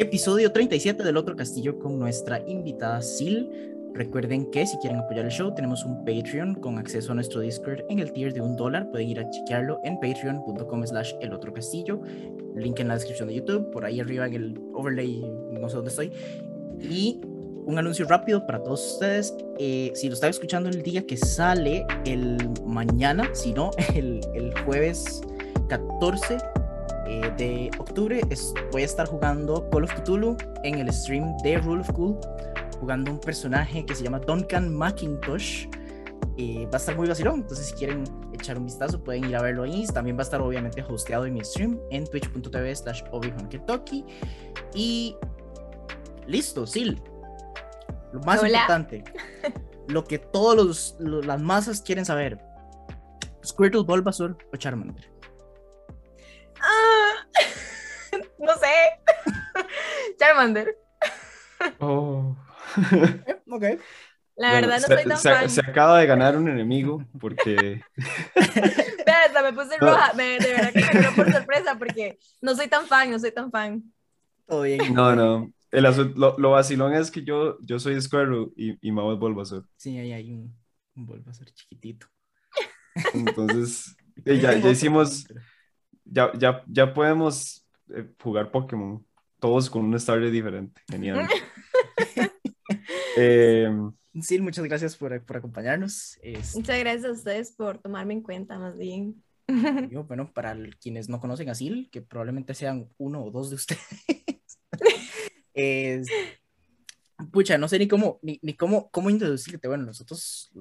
Episodio 37 del Otro Castillo con nuestra invitada Sil. Recuerden que si quieren apoyar el show tenemos un Patreon con acceso a nuestro Discord en el tier de un dólar. Pueden ir a chequearlo en patreon.com slash el otro castillo. Link en la descripción de YouTube, por ahí arriba en el overlay, no sé dónde estoy. Y un anuncio rápido para todos ustedes. Eh, si lo están escuchando el día que sale, el mañana, si no, el, el jueves 14 eh, de octubre, es, voy a estar jugando Call of Cthulhu en el stream de Rule of Cool, jugando un personaje que se llama Duncan McIntosh. Eh, va a estar muy vacilón, entonces si quieren echar un vistazo pueden ir a verlo ahí. También va a estar obviamente hosteado en mi stream en twitch.tv slash Y listo, Sil, lo más importante, lo que todas las masas quieren saber. Squirtle, Bulbasaur o Charmander. Ah, no sé. Charmander. Oh. Ok. La verdad no soy tan se, fan. Se acaba de ganar un enemigo porque... Me puse roja. Me, de verdad que me ganó por sorpresa porque no soy tan fan, no soy tan fan. Todo bien. No, no. El lo, lo, vacilón es que yo, yo soy Squirtle y, y Mau es Bulbasaur. Sí, ahí hay un, un Bulbasaur chiquitito. Entonces, eh, ya, ya hicimos, ya, ya, ya podemos eh, jugar Pokémon, todos con un starter diferente. Genial. eh, Sí, muchas gracias por, por acompañarnos. Es... Muchas gracias a ustedes por tomarme en cuenta, más bien. Yo, bueno, para quienes no conocen a Sil, que probablemente sean uno o dos de ustedes, es, pucha, no sé ni cómo, ni, ni, cómo, cómo introducirte. Bueno, nosotros,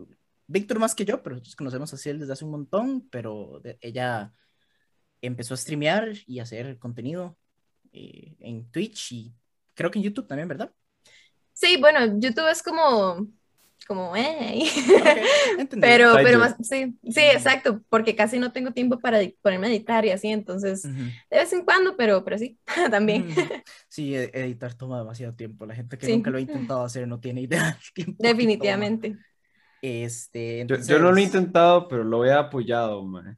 Víctor más que yo, pero nosotros conocemos a Sil desde hace un montón, pero de, ella empezó a streamear y a hacer contenido eh, en Twitch y creo que en YouTube también, ¿verdad? Sí, bueno, YouTube es como, como, eh. Okay, pero, pero más, sí, sí, exacto, porque casi no tengo tiempo para ponerme a editar y así, entonces, uh -huh. de vez en cuando, pero, pero sí, también. Uh -huh. Sí, editar toma demasiado tiempo. La gente que sí. nunca lo ha intentado hacer no tiene idea. Definitivamente. Este, entonces... yo, yo, no lo he intentado, pero lo he apoyado, man.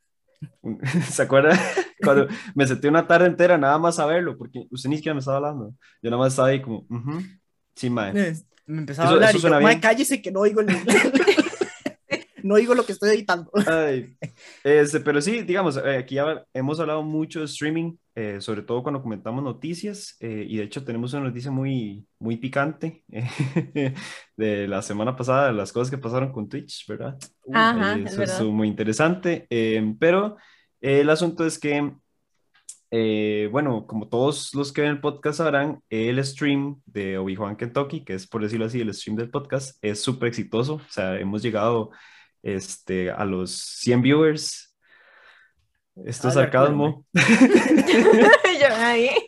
¿Se acuerda? Cuando me senté una tarde entera nada más a verlo, porque usted ni siquiera me estaba hablando. Yo nada más estaba ahí como, uh -huh. sí, mae. Me empezaba eso, a hablar y yo, mae, cállese que no oigo el... no oigo lo que estoy editando. Ay, este, pero sí, digamos, eh, aquí ya hemos hablado mucho de streaming, eh, sobre todo cuando comentamos noticias, eh, y de hecho tenemos una noticia muy, muy picante eh, de la semana pasada, las cosas que pasaron con Twitch, ¿verdad? Ajá, eso es, es verdad. muy interesante, pero el asunto es que, eh, bueno, como todos los que ven el podcast sabrán, el stream de Obi-Wan Kentucky, que es por decirlo así, el stream del podcast, es súper exitoso, o sea, hemos llegado este, a los 100 viewers. Esto es sarcasmo.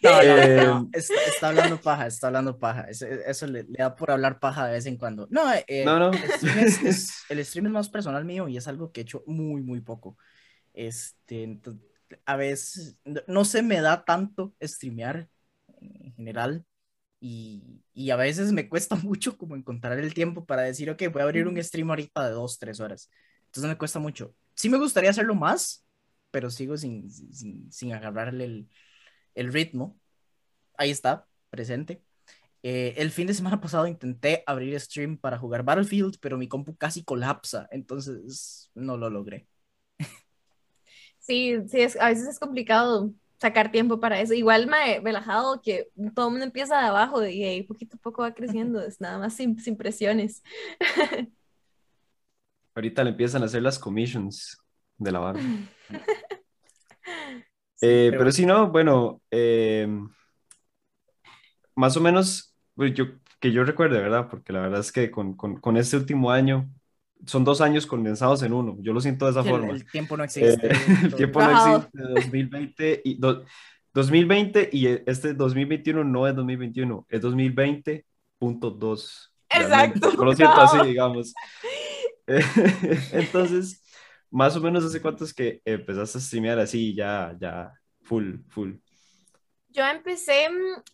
no, no, no. Está, está, hablando paja, está hablando paja. Eso, eso le, le, da por hablar paja de vez en cuando. No, eh, no, no. El, stream es, es, el, stream es, más personal mío y es algo que he hecho muy, muy poco. Este, a veces no se me da tanto streamear en general. Y, y, a veces me cuesta mucho como encontrar el tiempo para decir, ok, voy a abrir un stream ahorita de dos, tres horas. Entonces me cuesta mucho. Sí me gustaría hacerlo más, pero sigo sin, sin, sin agarrarle el, el, ritmo. Ahí está, presente. Eh, el fin de semana pasado intenté abrir stream para jugar Battlefield, pero mi compu casi colapsa, entonces no lo logré. Sí, sí, es, a veces es complicado sacar tiempo para eso. Igual me relajado que todo el mundo empieza de abajo y ahí poquito a poco va creciendo, es nada más sin, sin presiones. Ahorita le empiezan a hacer las commissions de la barra. eh, pero... si no, bueno, eh, más o menos, pues yo, que yo recuerde, ¿verdad? Porque la verdad es que con, con, con este último año, son dos años condensados en uno. Yo lo siento de esa el, forma. El tiempo no existe. Eh, el tiempo no existe. 2020 y, do, 2020 y este 2021 no es 2021, es 2020.2. Exacto. Yo lo siento no. así, digamos. Entonces, más o menos hace cuánto es que empezaste a streamear así, ya, ya, full, full. Yo empecé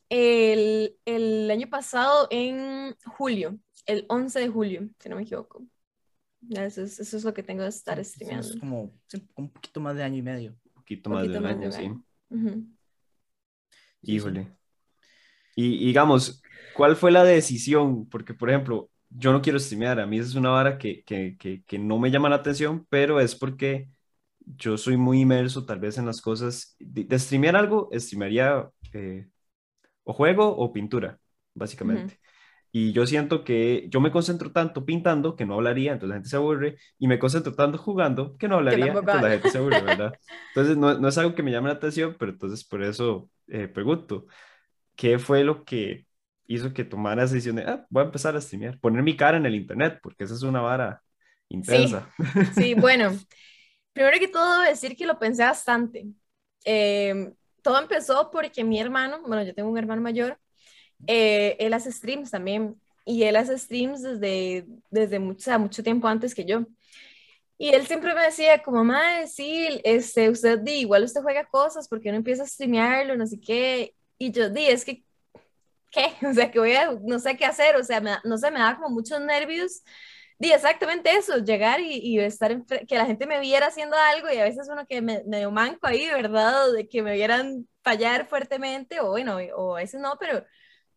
el, el año pasado en julio, el 11 de julio, si no me equivoco. Eso es, eso es lo que tengo de estar streameando. Es como un poquito más de año y medio. Un poquito más, de, un más año, de sí. Uh -huh. Híjole. Y, digamos, ¿cuál fue la decisión? Porque, por ejemplo, yo no quiero streamear, a mí es una vara que, que, que, que, no me llama la atención, pero es porque yo soy muy inmerso tal vez en las cosas. De, de streamear algo, streamearía eh, o juego o pintura, básicamente. Y yo siento que yo me concentro tanto pintando que no hablaría, entonces la gente se aburre, y me concentro tanto jugando que no hablaría, entonces la gente se aburre, ¿verdad? Entonces no, no, es algo que me llame la atención, pero entonces por eso eh, pregunto, ¿qué fue lo que hizo que tomara la decisión de, ah, voy a empezar a streamear, poner mi cara en el internet, porque esa es una vara intensa. Sí, sí bueno, primero que todo decir que lo pensé bastante. Eh, todo empezó porque mi hermano, bueno, yo tengo un hermano mayor, eh, él hace streams también y él hace streams desde, desde mucho, mucho tiempo antes que yo. Y él siempre me decía, como, madre, sí, este, usted, di, igual usted juega cosas, porque no empieza a streamearlo, no sé qué. Y yo, di, es que, ¿qué? O sea, que voy a, no sé qué hacer, o sea, no sé, me da como muchos nervios. Di, exactamente eso, llegar y, y estar, que la gente me viera haciendo algo y a veces uno que me, medio manco ahí, ¿verdad? De que me vieran fallar fuertemente, o bueno, o a veces no, pero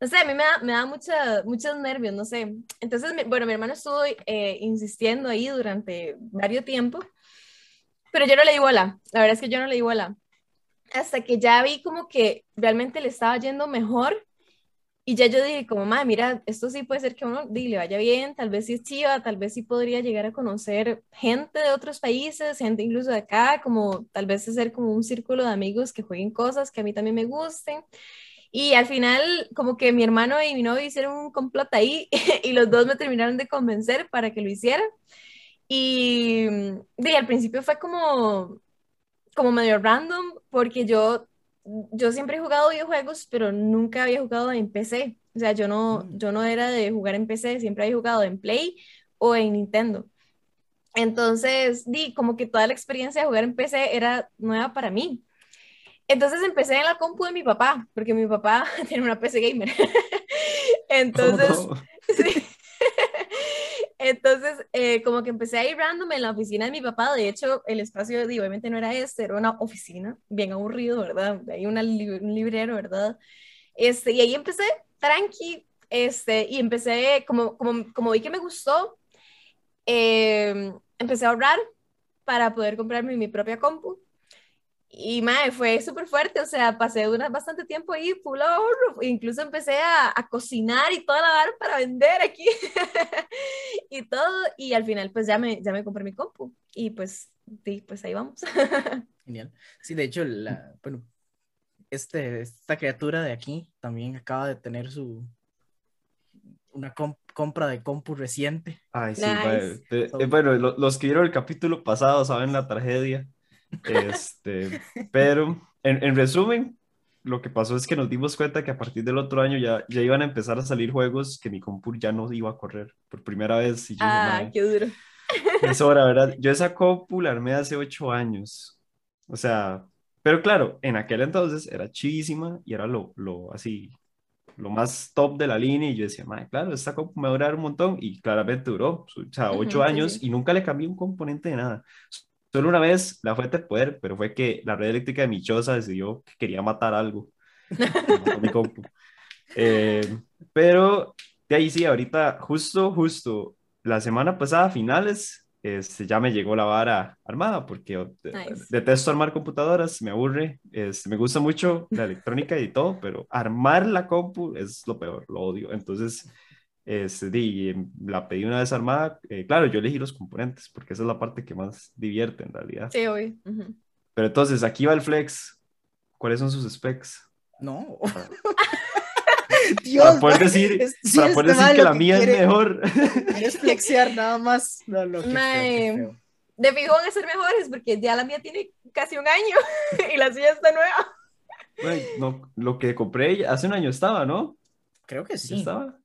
no sé, a mí me da, me da mucha, muchos nervios, no sé. Entonces, bueno, mi hermano estuvo eh, insistiendo ahí durante varios tiempo, pero yo no le di bola, la verdad es que yo no le di bola. Hasta que ya vi como que realmente le estaba yendo mejor y ya yo dije como, madre, mira, esto sí puede ser que uno le vaya bien, tal vez sí es chiva, tal vez sí podría llegar a conocer gente de otros países, gente incluso de acá, como tal vez hacer como un círculo de amigos que jueguen cosas que a mí también me gusten. Y al final, como que mi hermano y mi novio hicieron un complot ahí y los dos me terminaron de convencer para que lo hiciera. Y, de, al principio fue como, como medio random, porque yo, yo siempre he jugado videojuegos, pero nunca había jugado en PC. O sea, yo no, mm. yo no era de jugar en PC, siempre había jugado en Play o en Nintendo. Entonces, di, como que toda la experiencia de jugar en PC era nueva para mí. Entonces empecé en la compu de mi papá, porque mi papá tiene una PC gamer. Entonces, oh. sí. Entonces, eh, como que empecé a ir random en la oficina de mi papá. De hecho, el espacio obviamente no era este, era una oficina, bien aburrido, ¿verdad? Hay una un librero, ¿verdad? Este, y ahí empecé tranqui, este, y empecé, como, como, como vi que me gustó, eh, empecé a ahorrar para poder comprarme mi propia compu. Y mae, fue súper fuerte, o sea, pasé una, bastante tiempo ahí, full ahorro, incluso empecé a, a cocinar y toda la barra para vender aquí y todo, y al final pues ya me, ya me compré mi compu y pues, sí, pues ahí vamos. Genial. Sí, de hecho, la, bueno, este, esta criatura de aquí también acaba de tener su, una compra de compu reciente. Ay, sí, bueno, los que vieron el capítulo pasado saben la tragedia este, pero en, en, resumen, lo que pasó es que nos dimos cuenta que a partir del otro año ya, ya iban a empezar a salir juegos que mi compu ya no iba a correr por primera vez. Y ah, qué duro. Es hora, ¿verdad? Yo esa compu la armé hace ocho años. O sea, pero claro, en aquel entonces era chidísima y era lo, lo así, lo más top de la línea y yo decía, madre, claro, esta compu me va a durar un montón y claramente duró, o sea, ocho años y nunca le cambié un componente de nada. Solo una vez la fuente de poder, pero fue que la red eléctrica de mi choza decidió que quería matar algo. mi compu. Eh, pero de ahí sí, ahorita, justo, justo, la semana pasada, finales, este, ya me llegó la vara armada, porque detesto armar computadoras, me aburre, este, me gusta mucho la electrónica y todo, pero armar la compu es lo peor, lo odio. Entonces, este, em, la pedí una vez armada. Eh, claro, yo elegí los componentes porque esa es la parte que más divierte en realidad. Sí, hoy. Pero entonces, aquí va el flex. ¿Cuáles son sus specs? No. Dios, para poder decir, para poder decir que la mía es mejor. Quieres flexear nada más. No, lo que de fijo van a ser mejores porque ya la mía tiene casi un año y la suya está nueva. no, lo que compré hace un año estaba, ¿no? Creo que sí. ¿Estaba?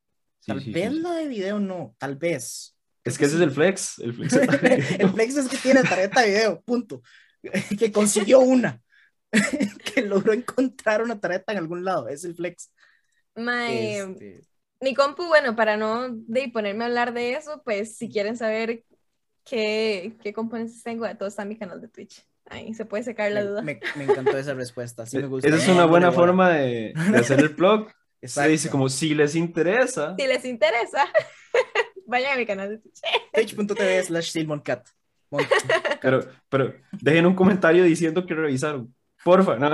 Tal vez la de video no, tal vez. Es que ese es el flex. El flex, el flex es que tiene tarjeta de video, punto. que consiguió una. que logró encontrar una tarjeta en algún lado. Es el flex. Este. Mi compu, bueno, para no de ponerme a hablar de eso, pues si quieren saber qué, qué componentes tengo, de todo está en mi canal de Twitch. Ahí se puede sacar la duda. Me, me encantó esa respuesta. Sí me gusta. Esa es una buena forma de, de hacer el blog Se dice como si les interesa. Si les interesa, vayan a mi canal de Twitch. Twitch.tv slash silmoncat. Pero, pero dejen un comentario diciendo que revisaron. Porfa, ¿no?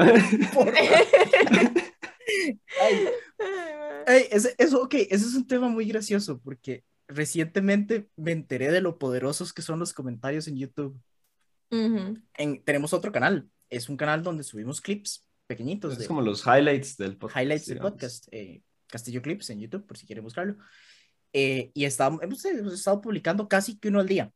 Porfa. Ay, ese, eso, ok, ese es un tema muy gracioso porque recientemente me enteré de lo poderosos que son los comentarios en YouTube. en, tenemos otro canal, es un canal donde subimos clips pequeñitos. Es como los highlights del podcast. Highlights del podcast, eh, Castillo Clips en YouTube, por si quieren buscarlo. Eh, y estamos, hemos, estado publicando casi que uno al día.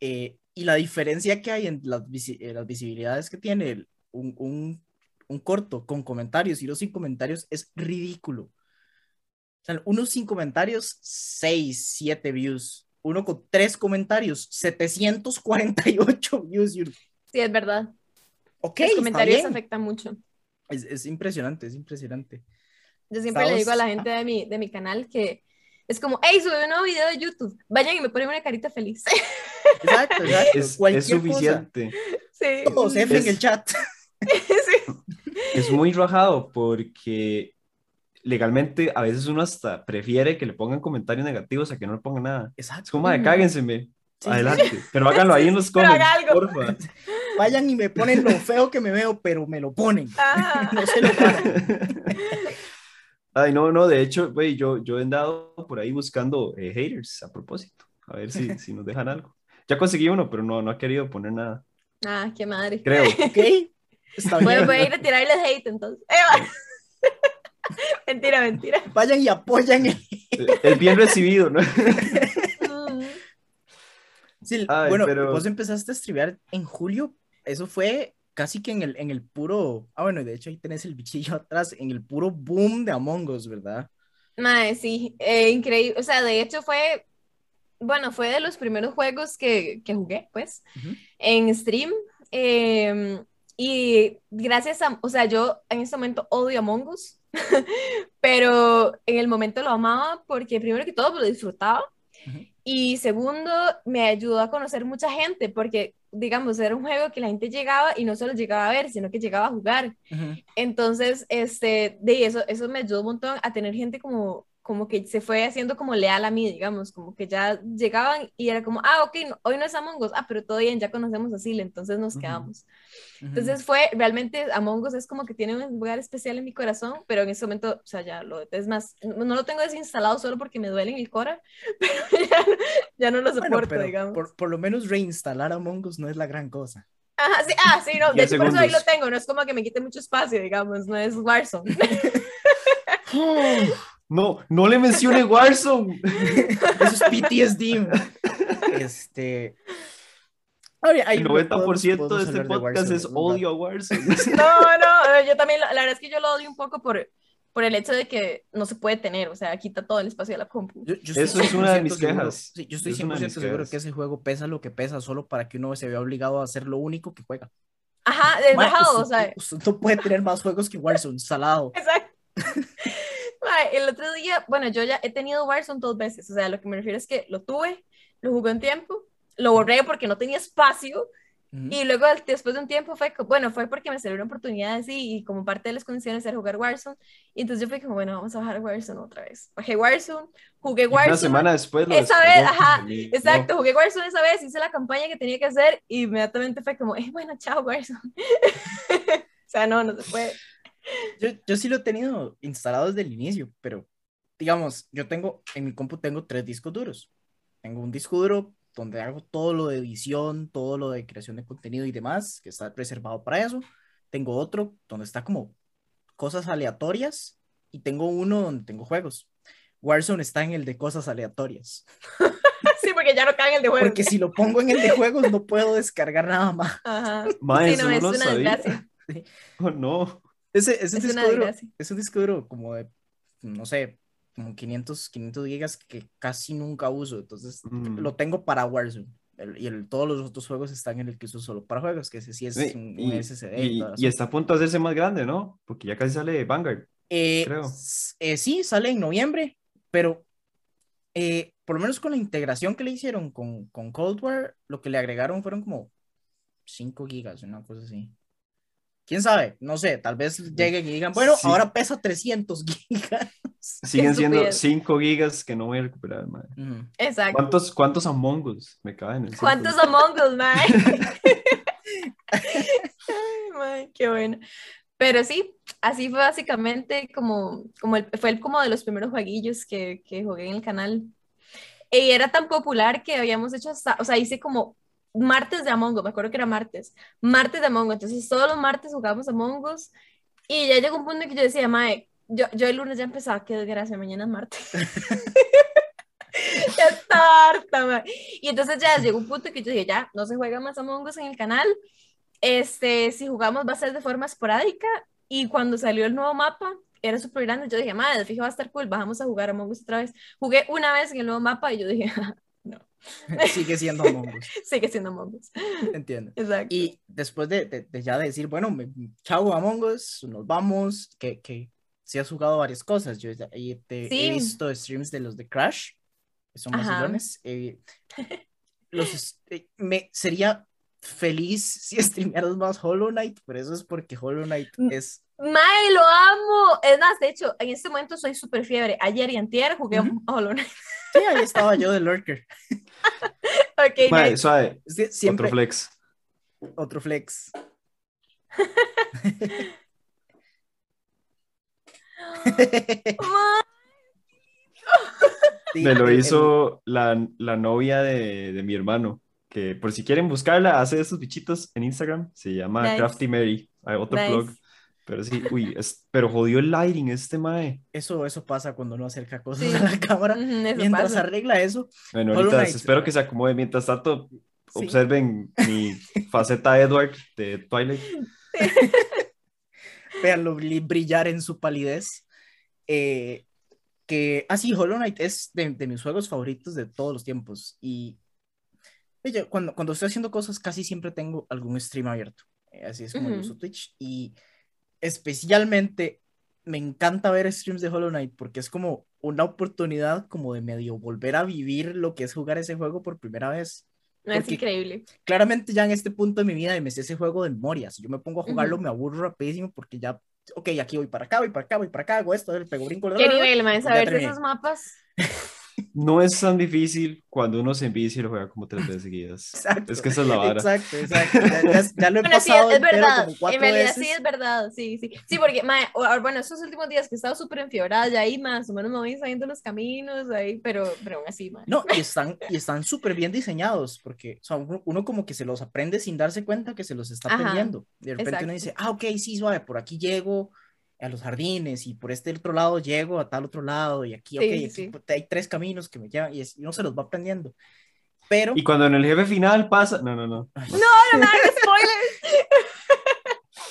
Eh, y la diferencia que hay en las, las visibilidades que tiene un, un, un, corto con comentarios y dos sin comentarios es ridículo. O sea, uno sin comentarios, 6, 7 views. Uno con tres comentarios, 748 views. Sí, es verdad. Ok, Los comentarios afectan mucho. Es, es, impresionante, es impresionante. Yo siempre le digo a la gente de mi, de mi canal que es como, hey, sube un nuevo video de YouTube, vayan y me ponen una carita feliz. Exacto, exacto. Es, es suficiente. Sí. Todos en el chat. sí. Es muy rajado porque legalmente a veces uno hasta prefiere que le pongan comentarios negativos a que no le pongan nada. Exacto. Es como, de cáguenseme. Adelante. Pero háganlo ahí en los comentarios, porfa. Vayan y me ponen lo feo que me veo, pero me lo ponen. no se lo pagan. Ay, no, no, de hecho, güey, yo, yo he andado por ahí buscando eh, haters a propósito, a ver si, si nos dejan algo. Ya conseguí uno, pero no, no ha querido poner nada. Ah, qué madre. Creo. Ok. Está bien. voy a ir a tirarles hate entonces. mentira, mentira. Vayan y apoyan. Es bien recibido, ¿no? Sí, bueno, vos empezaste a estribar en julio. Eso fue casi que en el, en el puro. Ah, bueno, de hecho ahí tenés el bichillo atrás, en el puro boom de Among Us, ¿verdad? Madre, sí, eh, increíble. O sea, de hecho fue. Bueno, fue de los primeros juegos que, que jugué, pues, en stream. Em, y gracias a. O sea, yo en este momento odio Among Us, pero en el momento lo amaba porque, primero que todo, lo disfrutaba. Y segundo, me ayudó a conocer mucha gente, porque, digamos, era un juego que la gente llegaba y no solo llegaba a ver, sino que llegaba a jugar. Entonces, este, de eso, eso me ayudó un montón a tener gente como, como que se fue haciendo como leal a mí, digamos, como que ya llegaban y era como, ah, ok, hoy no es Among Us, ah, pero todo bien, ya conocemos a Sil, entonces nos quedamos. Entonces fue, realmente Among Us es como que tiene un lugar especial en mi corazón, pero en ese momento, o sea, ya lo, es más, no, lo tengo desinstalado solo porque me duele en el cora, pero ya, no lo soporto, digamos. Por, por, lo menos reinstalar Among Us no es la gran cosa. Ajá, sí, ah, sí, no, de hecho por eso ahí lo tengo, no es como que me quite mucho espacio, digamos, no es Warzone. No, no le mencione Warzone. Eso es PTSD. Este. el 90% de este podcast es odio a Warzone. No, no, yo también, la, verdad es que yo lo odio un poco por, por el hecho de que no se puede tener, o sea, quita todo el espacio de la compu. Eso es una de mis quejas. Sí, yo estoy 100% seguro que ese juego pesa lo que pesa solo para que uno se vea obligado a hacer lo único que juega. Ajá, es bajado, o sea. Usted no puede tener más juegos que Warzone, salado. Exacto el otro día, bueno, yo ya he tenido Warzone dos veces, o sea, lo que me refiero es que lo tuve, lo jugué un tiempo, lo borré porque no tenía espacio, y luego después de un tiempo fue, bueno, fue porque me salió una oportunidad así, y como parte de las condiciones era jugar Warzone, y entonces yo fui como, bueno, vamos a bajar Warzone otra vez. Bajé Warzone, jugué Warzone. Una semana después. esa vez, ajá, exacto, jugué Warzone esa vez, hice la campaña que tenía que hacer, y inmediatamente fue como, eh, bueno, chao Warzone. o sea, no, no se puede. Yo, yo sí lo he tenido instalado desde el inicio, pero digamos, yo tengo, en mi compu tengo tres discos duros. Tengo un disco duro donde hago todo lo de edición, todo lo de creación de contenido y demás, que está reservado para eso. Tengo otro donde está como cosas aleatorias y tengo uno donde tengo juegos. Warzone está en el de cosas aleatorias. sí, porque ya no cae en el de juegos. Porque si lo pongo en el de juegos no puedo descargar nada más. Ajá. sí, no, es una desgracia. Oh, no. Ese, ese es, disco duro, es un disco duro como de, no sé, como 500, 500 gigas que casi nunca uso. Entonces mm. lo tengo para Warzone. y el, todos los otros juegos están en el que uso solo para juegos, que ese sí es un, SSD. Y, está a punto de hacerse más grande, ¿no? Porque ya casi sale Vanguard. Eh, creo. Eh, sí, sale en noviembre, pero eh, por lo menos con la integración que le hicieron con, con Cold War, lo que le agregaron fueron como 5 gigas, una cosa así. Quién sabe, no sé, tal vez lleguen y digan, bueno, ahora pesa 300 gigas. Siguen siendo 5 gigas que no voy a recuperar, madre. Exacto. ¿Cuántos, ¿Cuántos Among Us me caen? ¿Cuántos Among Us, madre? Ay, qué bueno. Pero sí, así fue básicamente como, como el, fue el, como de los primeros jueguillos que, que jugué en el canal. Y era tan popular que habíamos hecho hasta, o sea, hice como martes de Among Us, me acuerdo que era martes, martes de Among Us, entonces todos los martes jugábamos Among Us y ya llegó un punto en que yo decía, mae, yo, yo el lunes ya empezaba, qué desgracia, mañana es martes. ya está harta, mae. Y entonces ya llegó un punto en que yo dije, ya, no se juega más Among Us en el canal, este, si jugamos va a ser de forma esporádica y cuando salió el nuevo mapa, era súper grande, yo dije, madre, fijo va a estar cool, bajamos a jugar Among Us otra vez. Jugué una vez en el nuevo mapa y yo dije, Sigue siendo Among Us. Sigue siendo Among Us. Entiendo. Exacto. Y después de, de, ya decir, bueno, me, chao Among Us, nos vamos, que, que sí has jugado varias cosas. Yo te, he visto streams de los de Crash, que son más eh, los, eh, me sería feliz si streamearas más Hollow Knight, pero eso es porque Hollow Knight mm, es... ¡Mae, lo amo! Es más, de hecho, en este momento soy súper fiebre. Ayer y antier jugué Hollow Knight. Sí, ahí estaba yo de Lurker. ok, Mae, suave. siempre... Otro flex. Otro flex. Me lo hizo la, la novia de, de mi hermano que por si quieren buscarla, hace esos bichitos en Instagram, se llama Crafty Mary, hay otro blog, pero sí, uy, pero jodió el lighting este mae. Eso, eso pasa cuando no acerca cosas a la cámara, mientras arregla eso. Bueno, ahorita espero que se acomode, mientras tanto, observen mi faceta Edward de Twilight. Veanlo brillar en su palidez. Eh, que, ah, sí, Hollow Knight es de, de mis juegos favoritos de todos los tiempos y cuando, cuando estoy haciendo cosas casi siempre tengo algún stream abierto. Eh, así es como uso Twitch. Y especialmente me encanta ver streams de Hollow Knight porque es como una oportunidad como de medio volver a vivir lo que es jugar ese juego por primera vez. es increíble. Claramente ya en este punto de mi vida me sé ese juego de memoria. Si yo me pongo a jugarlo me aburro rapidísimo porque ya, ok, aquí voy para acá, voy para acá, voy para acá, hago esto, el pego brinco. ¿Qué nivel, man? Saber esos mapas. no es tan difícil cuando uno se envicia y lo juega como tres veces seguidas. Exacto, es que esa es la vara. Exacto, exacto. Ya, lo he pasado sí, es verdad. Como cuatro en realidad veces. sí es verdad, sí, sí. Sí, porque, bueno, esos últimos días que he estado súper enfiebrada, ya ahí más o menos me voy saliendo los caminos, ahí, pero, pero aún así, mae. No, y están y están súper bien diseñados, porque o sea, uno, como que se los aprende sin darse cuenta que se los está perdiendo. De repente uno dice, ah, ok, sí, suave, por aquí llego, a los jardines y por este otro lado llego a tal otro lado y aquí, ok, hay tres caminos que me llevan y, uno se los va aprendiendo. Pero... Y cuando en el jefe final pasa... No, no, no. no, no, no, spoilers.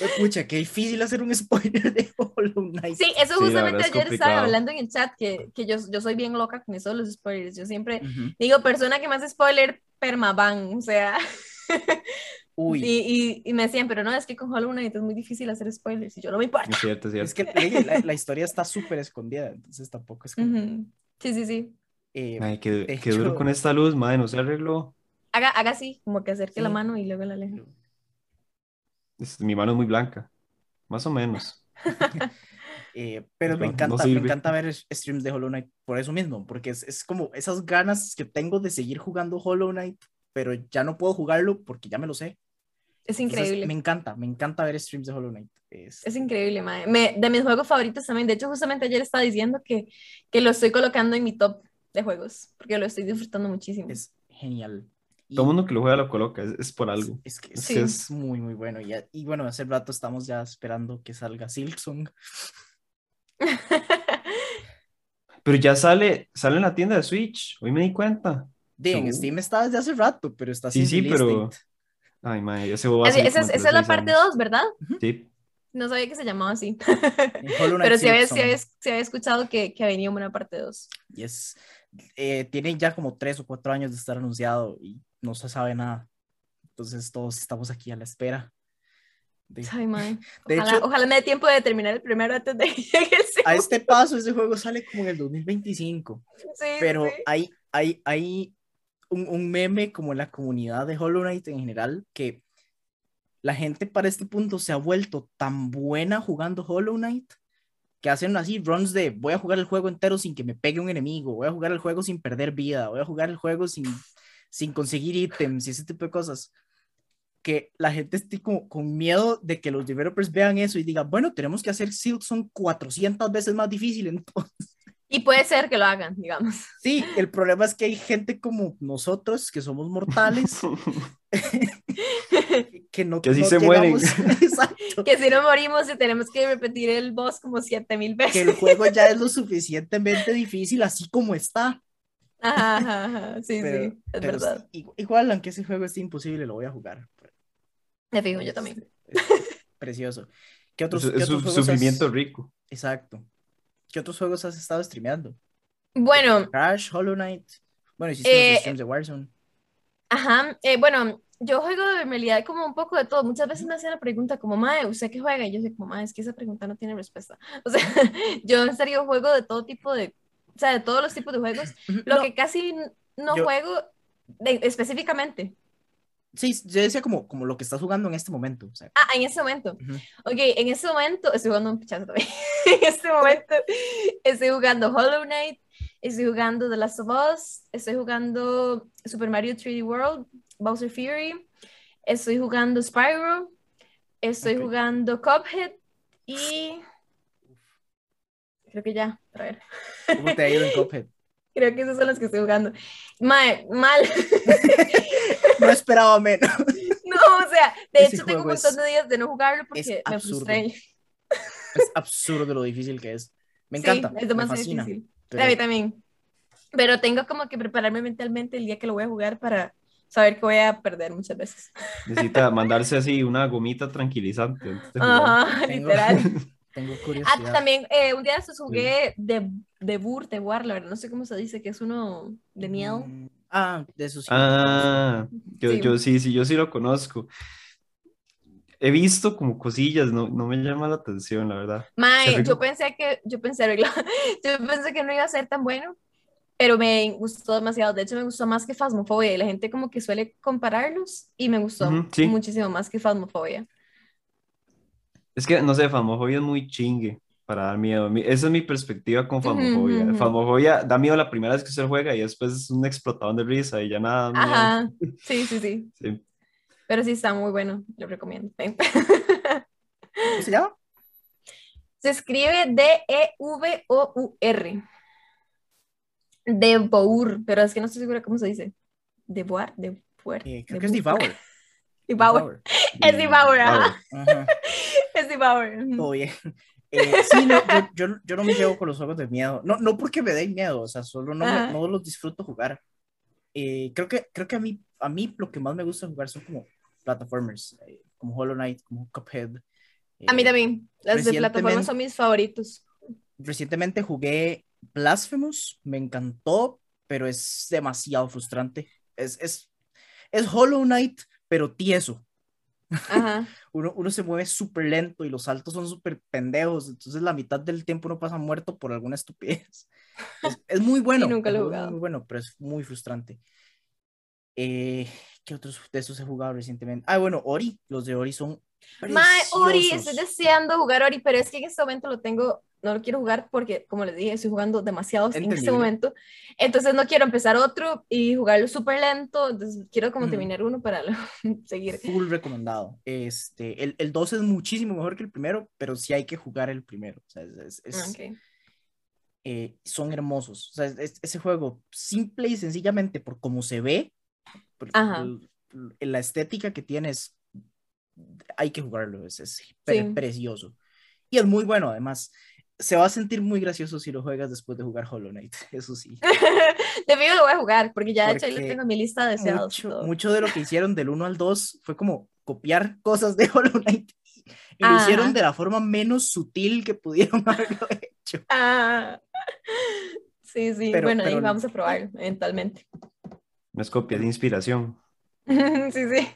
Escucha, qué difícil hacer un spoiler de Hollow Knight. Sí, eso justamente ayer estaba hablando en el chat, que, que yo, yo soy bien loca con eso de los spoilers. Yo siempre digo, persona que más spoiler, permaban, o sea... Y, y, me decían, pero no, es que con Hollow Knight es muy difícil hacer spoilers y yo no me importa. Es cierto, es cierto. Es que la, la historia está súper escondida, entonces tampoco es como... Sí, sí, sí. Eh, Ay, qué, qué duro con esta luz, madre, no se arregló. Haga, haga así, como que acerque la mano y luego la aleja. mi mano es muy blanca, más o menos. eh, pero me encanta, me encanta ver streams de Hollow Knight por eso mismo, porque es, es como esas ganas que tengo de seguir jugando Hollow Knight, pero ya no puedo jugarlo porque ya me lo sé. Es increíble. me encanta, me encanta ver streams de Hollow Knight. Es, es increíble, Me, de mis juegos favoritos también. De hecho, justamente ayer estaba diciendo que, que lo estoy colocando en mi top de juegos, porque lo estoy disfrutando muchísimo. Es genial. Todo el mundo que lo juega lo coloca, es, por algo. Es, que es, muy, muy bueno. Y, y, bueno, hace rato estamos ya esperando que salga Silksong. pero ya sale, sale en la tienda de Switch, hoy me di cuenta. De, en Steam está desde hace rato, pero está Sí, sí, pero... Ay, madre, ese va Esa es, esa es la parte 2, ¿verdad? Sí. No sabía que se llamaba así. Pero sí había, sí, había, sí había, escuchado que, que venía una parte 2. Y es. Eh, tiene ya como 3 o 4 años de estar anunciado y no se sabe nada. Entonces todos estamos aquí a la espera. Ay, madre. Ojalá, ojalá, me dé tiempo de terminar el primero antes de que llegue el A este paso, ese juego sale como en el 2025. Sí, pero sí. Hay, hay, hay un, un, meme como en la comunidad de Hollow Knight en general que la gente para este punto se ha vuelto tan buena jugando Hollow Knight que hacen así runs de voy a jugar el juego entero sin que me pegue un enemigo, voy a jugar el juego sin perder vida, voy a jugar el juego sin, sin conseguir ítems y ese tipo de cosas. Que la gente esté como, con miedo de que los developers vean eso y digan, bueno, tenemos que hacer Silksong 400 veces más difícil entonces. Y puede ser que lo hagan, digamos. Sí, el problema es que hay gente como nosotros, que somos mortales, que no Que si se mueren. Que si no morimos y tenemos que repetir el boss como siete mil veces. Que el juego ya es lo suficientemente difícil así como está. Ajá, ajá, sí, sí, es verdad. Igual, aunque ese juego esté imposible, lo voy a jugar. Me fijo, yo también. precioso. ¿Qué otros, es, ¿qué otros un sufrimiento rico. Exacto. ¿Qué otros juegos has estado streameando? Bueno. Crash, Hollow Knight. Bueno, hiciste los streams de Warzone. Ajá. Eh, bueno, yo juego en realidad como un poco de todo. Muchas veces me hacen la pregunta como, Mae, ¿usted qué juega? Y yo sé como, Mae, es que esa pregunta no tiene respuesta. O sea, yo en serio juego de todo tipo de, o sea, de todos los tipos de juegos. Lo que casi no juego específicamente. Sí, yo decía como, como lo que estás jugando en este momento. Ah, en este momento. Ok, en este momento estoy jugando un pichazo también. en este momento estoy jugando Hollow Knight, estoy jugando The Last of Us, estoy jugando Super Mario 3D World, Bowser Fury, estoy jugando Spyro, estoy jugando Cuphead y... Creo que ya, a ver. ¿Cómo te ha ido en Cuphead? Creo que esos son los que estoy jugando. Mal, mal. no esperaba menos. No, o sea, de hecho tengo un montón de días de no jugarlo porque me frustré. Es absurdo lo difícil que es. Me encanta. es demasiado difícil. A mí también. Pero tengo como que prepararme mentalmente el día que lo voy a jugar para saber que voy a perder muchas veces. Necesita mandarse así una gomita tranquilizante. Ajá, literal. Tengo curiosidad. Ah, también eh, un día estos jugué de, de Bur, de Warlord, no sé cómo se dice, que es uno de miel. Mm, ah, de sí. Ah, yo sí. yo sí, sí, yo sí lo conozco. He visto como cosillas, no, no me llama la atención, la verdad. Mae, yo pensé que, yo pensé, yo pensé que no iba a ser tan bueno, pero me gustó demasiado. De hecho, me gustó más que Phasmophobia. Y la gente como que suele compararlos y me gustó muchísimo más que Phasmophobia. Es que, no sé, Famofobia es muy chingue para dar miedo. Esa es mi perspectiva con Famofobia. Famofobia da miedo la primera vez que se juega y después es un explotadón de risa y ya nada. Ajá, sí, sí, sí, sí. Pero sí está muy bueno, lo recomiendo. ¿Cómo se llama? Se escribe D-E-V-O-U-R. Devour, pero es que no estoy segura cómo se dice. Devour, Devour. Eh, creo que es Devour. Devour. Es Devour, ajá. Es Devour. Todo bien. Eh, sí, no, yo, yo, no me llevo con los juegos de miedo. No, no porque me den miedo, o sea, solo no, no los disfruto jugar. Eh, creo, que, creo que a mí, a mí lo que más me gusta jugar son como plataformers, eh, como Hollow Knight, como Cuphead. a mí también. Las de plataformas son mis favoritos. Recientemente jugué Blasphemous, me encantó, pero es demasiado frustrante. Es, es, es Hollow Knight, pero tieso. uno, uno, se mueve súper lento y los saltos son súper pendejos, entonces la mitad del tiempo uno pasa muerto por alguna estupidez. Es, muy bueno. nunca lo he Muy bueno, pero es muy frustrante. Eh, ¿Qué otros de esos he jugado recientemente? Ah, bueno, Ori. Los de Ori son. My Ori, estoy deseando jugar Ori, pero es que en este momento lo tengo no lo quiero jugar porque, como les dije, estoy jugando demasiado en este momento. Entonces no quiero empezar otro y jugarlo súper lento. Entonces quiero como terminar uno para seguir. Full recomendado. Este, el, el 2 es muchísimo mejor que el primero, pero sí hay que jugar el primero. O sea, es, eh, son hermosos. O sea, ese juego, simple y sencillamente por cómo se ve, por, la estética que tienes, hay que jugarlo. Es, precioso. Y es muy bueno, además se va a sentir muy gracioso si lo juegas después de jugar Hollow Knight, eso sí. de mí lo voy a jugar, porque ya de hecho lo tengo en mi lista de deseados. Mucho, de lo que hicieron del 1 al 2 fue como copiar cosas de Hollow Knight. Y lo hicieron de la forma menos sutil que pudieron haberlo hecho. Ah. Sí, sí, bueno, ahí vamos a probar eventualmente. No es copia de inspiración. sí, sí.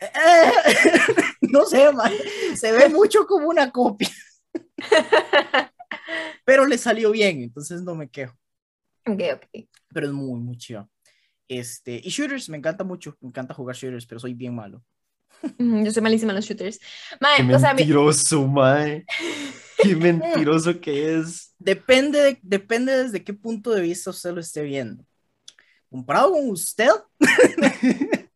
no sé, man. se ve mucho como una copia pero le salió bien, entonces no me quejo. Ok, ok. Pero es muy, muy chido. Este, y shooters, me encanta mucho, me encanta jugar shooters, pero soy bien malo. Yo soy malísima en los shooters. Qué mentiroso, mae. Qué mentiroso que es. Depende, depende desde qué punto de vista usted lo esté viendo. Comparado con usted.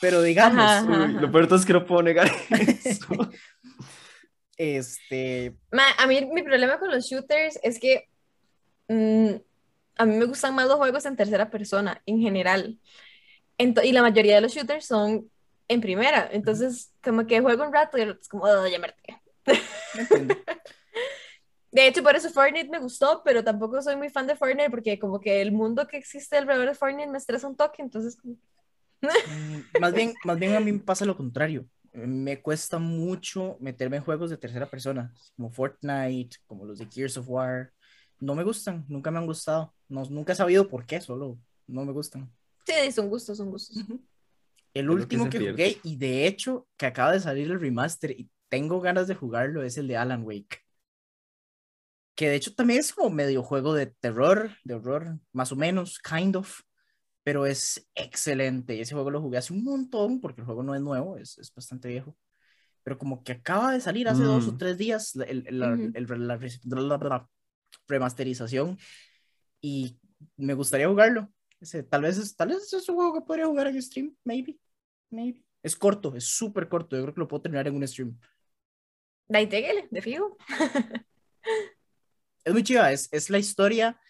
Pero digamos. lo peor es que no puedo negar eso. Este. a mí mi problema con los shooters es que mm, a mí me gustan más los juegos en tercera persona, en general. y la mayoría de los shooters son en primera. Entonces, como que juego un rato y es como, oh, ya me De hecho, por eso Fortnite me gustó, pero tampoco soy muy fan de Fortnite porque como que el mundo que existe alrededor de Fortnite me estresa un toque, entonces... Mm, más, bien, más bien a mí me pasa lo contrario. Me cuesta mucho meterme en juegos de tercera persona, como Fortnite, como los de Gears of War. No me gustan, nunca me han gustado. No, nunca he sabido por qué, solo no me gustan. Sí, son gustos, son gustos. El último que, jugué, y de hecho que acaba de salir el remaster y tengo ganas de jugarlo, es el de Alan Wake. Que de hecho también es como medio juego de terror, de horror, más o menos, kind of, pero es excelente. Ese juego lo jugué hace un montón, porque el juego no es nuevo, es, es bastante viejo. Pero como que acaba de salir hace dos o mm. tres días el, el, la remasterización y me gustaría jugarlo. Ese, tal, vez tal vez es un juego que podría jugar en stream, maybe. Es corto, es súper corto. Yo creo que lo puedo terminar en un stream. Daitegele, de fijo. es muy chiva, es, es la historia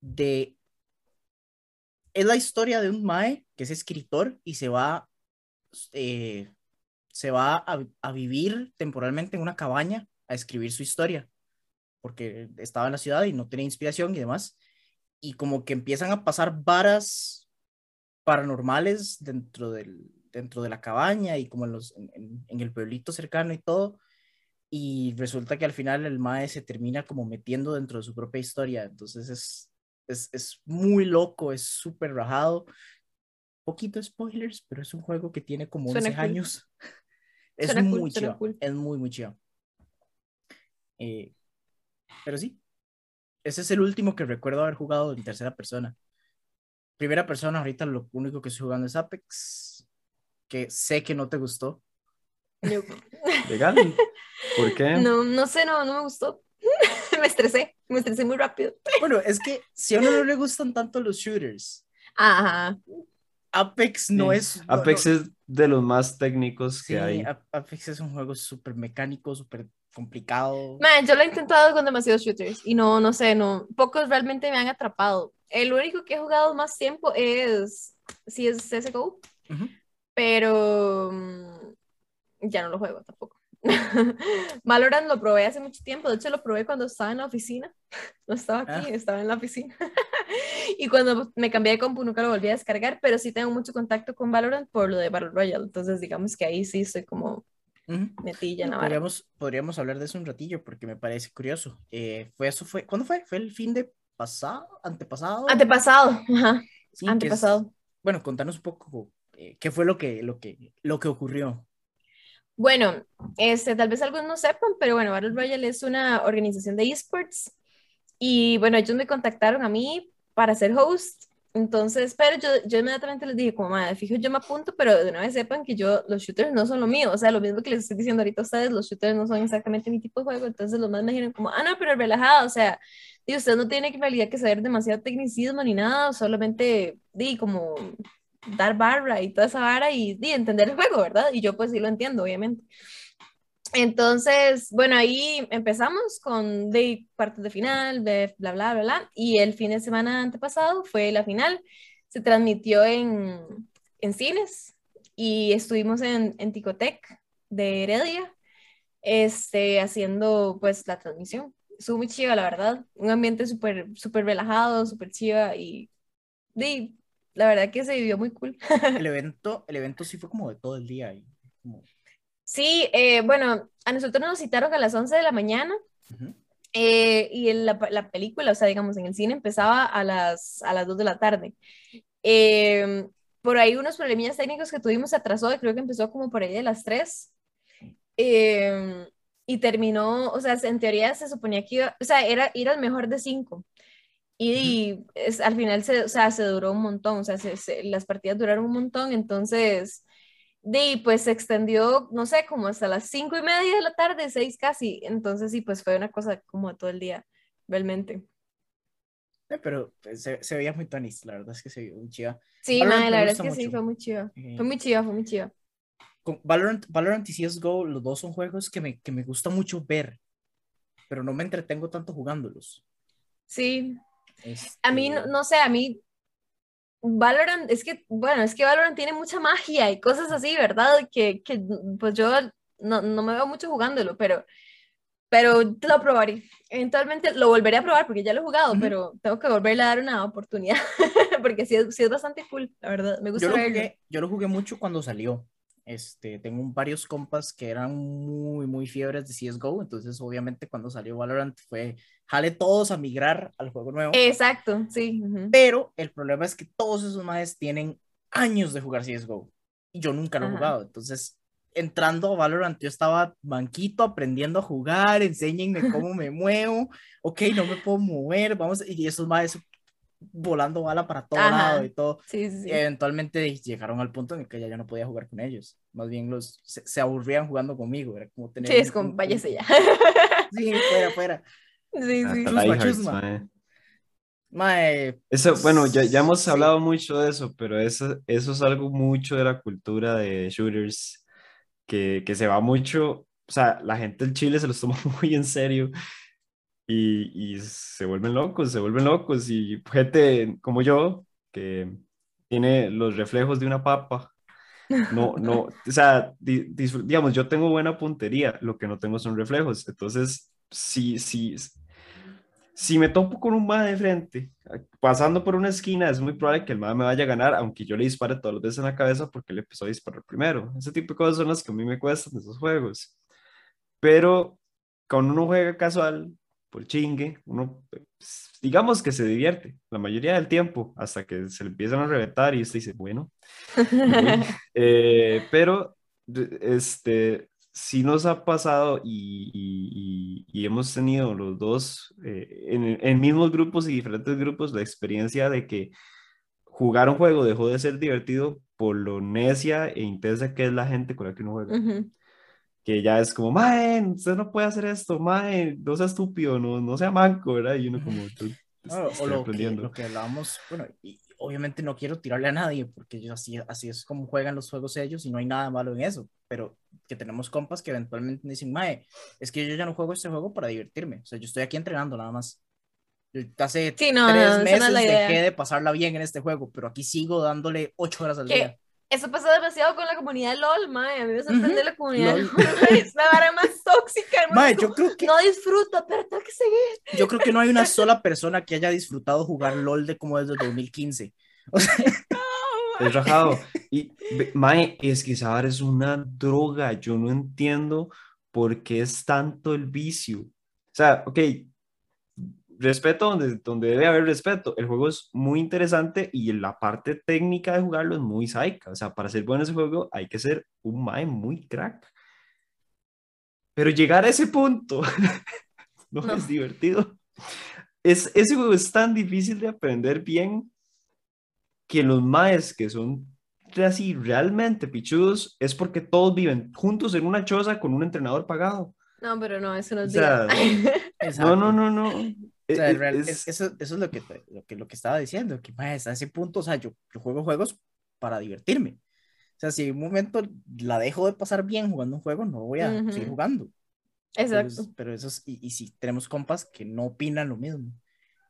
de. Es la historia de un Mae que es escritor y se va. Eh, se va a, vivir temporalmente en una cabaña a escribir su historia. Porque estaba en la ciudad y no tenía inspiración y demás. Y como que empiezan a pasar varas paranormales dentro del, dentro de la cabaña y como en, los, en, el pueblito cercano y todo. Y resulta que al final el Mae se termina como metiendo dentro de su propia historia. Entonces es, es, es muy loco, es súper rajado. Poquito spoilers, pero es un juego que tiene como 11 años. Es muy chido. Es muy, muy chido. Eh, pero sí, ese es el último que recuerdo haber jugado en tercera persona. Primera persona, ahorita lo único que estoy jugando es Apex que sé que no te gustó. Legal. ¿Por qué? No, no sé, no, no me gustó. me estresé, me estresé muy rápido. bueno, es que si a uno no le gustan tanto los shooters, Ajá. Apex no es. Apex es de los más técnicos que hay. Apex es un juego súper mecánico, súper complicado. Man, yo lo he intentado con demasiados shooters y no, no sé, no, pocos realmente me han atrapado. El único que he jugado más tiempo es, sí, es CSGO. Uh pero ya no lo juego tampoco. Valorant lo probé hace mucho tiempo, de hecho lo probé cuando estaba en la oficina, no estaba aquí, ah. estaba en la oficina. y cuando me cambié de compu nunca lo volví a descargar, pero sí tengo mucho contacto con Valorant por lo de Battle Royale, entonces digamos que ahí sí soy como metilla en podríamos, podríamos hablar de eso un ratillo porque me parece curioso. Eh, fue eso fue, ¿cuándo fue? ¿Fue el fin de pasado? ¿Antepasado? Antepasado, ajá. Antepasado. bueno, contanos un poco eh, ¿qué fue lo que, lo, que, lo que ocurrió? Bueno, este, tal vez algunos no sepan, pero bueno, Battle Royale es una organización de esports y bueno, ellos me contactaron a mí para ser host. Entonces, pero yo, yo inmediatamente les dije, como madre, fijo, yo me apunto, pero de una vez sepan que yo, los shooters no son lo mío. O sea, lo mismo que les estoy diciendo ahorita a ustedes, los shooters no son exactamente mi tipo de juego. Entonces, los más me dijeron, como, ah, no, pero relajado. O sea, y usted no tiene que en realidad que saber demasiado tecnicismo ni nada, solamente, di, como dar barra y toda esa vara y, entender el juego, ¿verdad? Y yo pues sí lo entiendo, obviamente. Entonces, bueno, ahí empezamos con de partes de final, de bla, bla, bla, bla, y el fin de semana antepasado fue la final, se transmitió en, en cines y estuvimos en, en Ticotec de Heredia, este, haciendo pues la transmisión. Estuvo muy chiva, la verdad, un ambiente súper, súper relajado, súper chiva y, de, la verdad que se vivió muy cool. el evento, el evento sí fue como de todo el día. Sí, eh, bueno, a nosotros nos citaron a las 11 de la mañana eh, y en la, la, película, o sea, digamos, en el cine empezaba a las, a las 2 de la tarde. Em, por ahí unos problemillas técnicos que tuvimos se atrasó, y creo que empezó como por ahí de las 3. Em, y terminó, o sea, en teoría se suponía que iba, o sea, era ir al mejor de 5. Y, es, al final se, o sea, se duró un montón, o sea, las partidas duraron un montón, entonces, y pues se extendió, no sé, como hasta las cinco y media de la tarde, seis casi. Entonces sí, pues fue una cosa como todo el día, realmente. Eh, pero pues, se, se, veía muy tonis, la verdad es que se veía muy chiva. Sí, la verdad es que sí, fue muy chiva. Fue muy chiva, fue muy chiva. Con Valorant, Valorant y CSGO, los dos son juegos que me, que me gusta mucho ver, pero no me entretengo tanto jugándolos. Sí. A mí, no, este no sé, a mí Valorant, es que, bueno, es que Valorant tiene mucha magia y cosas así, ¿verdad? Que, que pues yo no, no, me veo mucho jugándolo, pero, pero lo probaré. Eventualmente lo volveré a probar porque ya lo he jugado, pero tengo que volverle a dar una oportunidad porque sí, sí, es bastante cool, la verdad. Me gusta yo lo, jugué, yo lo jugué mucho cuando salió. Este, tengo varios compas que eran muy, muy fiebres de CSGO, entonces obviamente cuando salió Valorant fue, jale todos a migrar al juego nuevo. Exacto, sí. Pero el problema es que todos esos maes tienen años de jugar CSGO y yo nunca lo he jugado, entonces entrando a Valorant yo estaba banquito aprendiendo a jugar, enséñenme cómo me muevo, ok, no me puedo mover, vamos, y esos maes volando bala para todo lado y todo. Sí, sí, eventualmente llegaron al punto en que ya yo no podía jugar con ellos. Más bien los se, aburrían jugando conmigo. Era como tener. Sí, es como, váyase ya. sí, fuera, fuera. Sí, sí. Chusma, Eso, bueno, ya, ya hemos hablado mucho de eso, pero eso, eso es algo mucho de la cultura de shooters que, que se va mucho. O sea, la gente del Chile se los toma muy en serio y, y, se vuelven locos, se vuelven locos y gente como yo que tiene los reflejos de una papa. No, no, o sea, digamos, yo tengo buena puntería, lo que no tengo son reflejos. Entonces, si, si, si me topo con un ma de frente, pasando por una esquina, es muy probable que el ma me vaya a ganar, aunque yo le dispare todas las veces en la cabeza porque le empezó a disparar primero. Ese tipo de cosas son las que a mí me cuestan esos juegos. Pero cuando uno juega casual, por chingue, uno, pues, digamos que se divierte la mayoría del tiempo hasta que se le empiezan a reventar y usted dice, bueno, eh, pero este, sí nos ha pasado y, y, hemos tenido los dos eh, en, en, mismos grupos y diferentes grupos la experiencia de que jugar un juego dejó de ser divertido por lo necia e intensa que es la gente con la que uno juega que ya es como, mae, usted no puede hacer esto, mae, no sea estúpido, no, no sea manco, ¿verdad? Y uno como, o lo que, lo que, hablábamos, bueno, y obviamente no quiero tirarle a nadie, porque yo así, así es como juegan los juegos ellos y no hay nada malo en eso, pero que tenemos compas que eventualmente dicen, mae, es que yo ya no juego este juego para divertirme, o sea, yo estoy aquí entrenando nada más. Yo hace tres meses dejé de pasarla bien en este juego, pero aquí sigo dándole ocho horas al día eso pasa demasiado con la comunidad de LOL, mae. A mí me sorprende la comunidad de LOL. es la vara más tóxica. Mae, yo creo que... No disfruto, pero tengo que seguir. Yo creo que no hay una sola persona que haya disfrutado jugar LOL de como desde 2015. O sea... Es rajado. Y, mae, es que saber es una droga. Yo no entiendo por qué es tanto el vicio. O sea, ok, respeto donde, donde debe haber respeto. El juego es muy interesante y la parte técnica de jugarlo es muy psycha. O sea, para ser bueno ese juego hay que ser un mae muy crack. Pero llegar a ese punto no, es divertido. Es, ese juego es tan difícil de aprender bien que los maes que son así realmente pichudos es porque todos viven juntos en una choza con un entrenador pagado. No, pero no, eso no es No, no, no, no. O sea, e, eso, eso, es lo que, lo que, lo que estaba diciendo, que pues, a ese punto, o sea, yo, yo juego juegos para divertirme. O sea, si en un momento la dejo de pasar bien jugando un juego, no voy a seguir jugando. Exacto. Pero, eso es, y, y, si tenemos compas que no opinan lo mismo.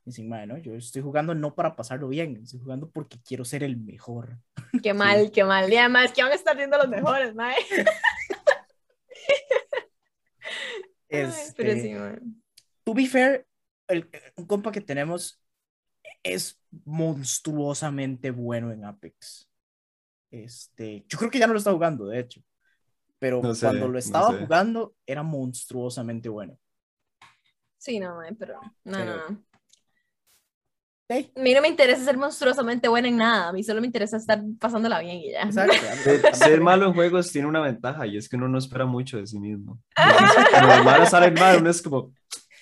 Dicen, ¿no? Yo estoy jugando no para pasarlo bien, estoy jugando porque quiero ser el mejor. Qué mal, qué mal. Y además, que van a estar viendo los mejores, mae. Este, pero sí, To be fair, el, un compa que tenemos es monstruosamente bueno en Apex. Este, yo creo que ya no lo está jugando, de hecho. Pero cuando lo estaba jugando, era monstruosamente bueno. Sí, no, pero no, no. no. A mí no me interesa ser monstruosamente buena en nada, a mí solo me interesa estar pasándola bien y ya. ser, malo en juegos tiene una ventaja y es que uno no espera mucho de sí mismo. cuando los malos salen mal, uno es como,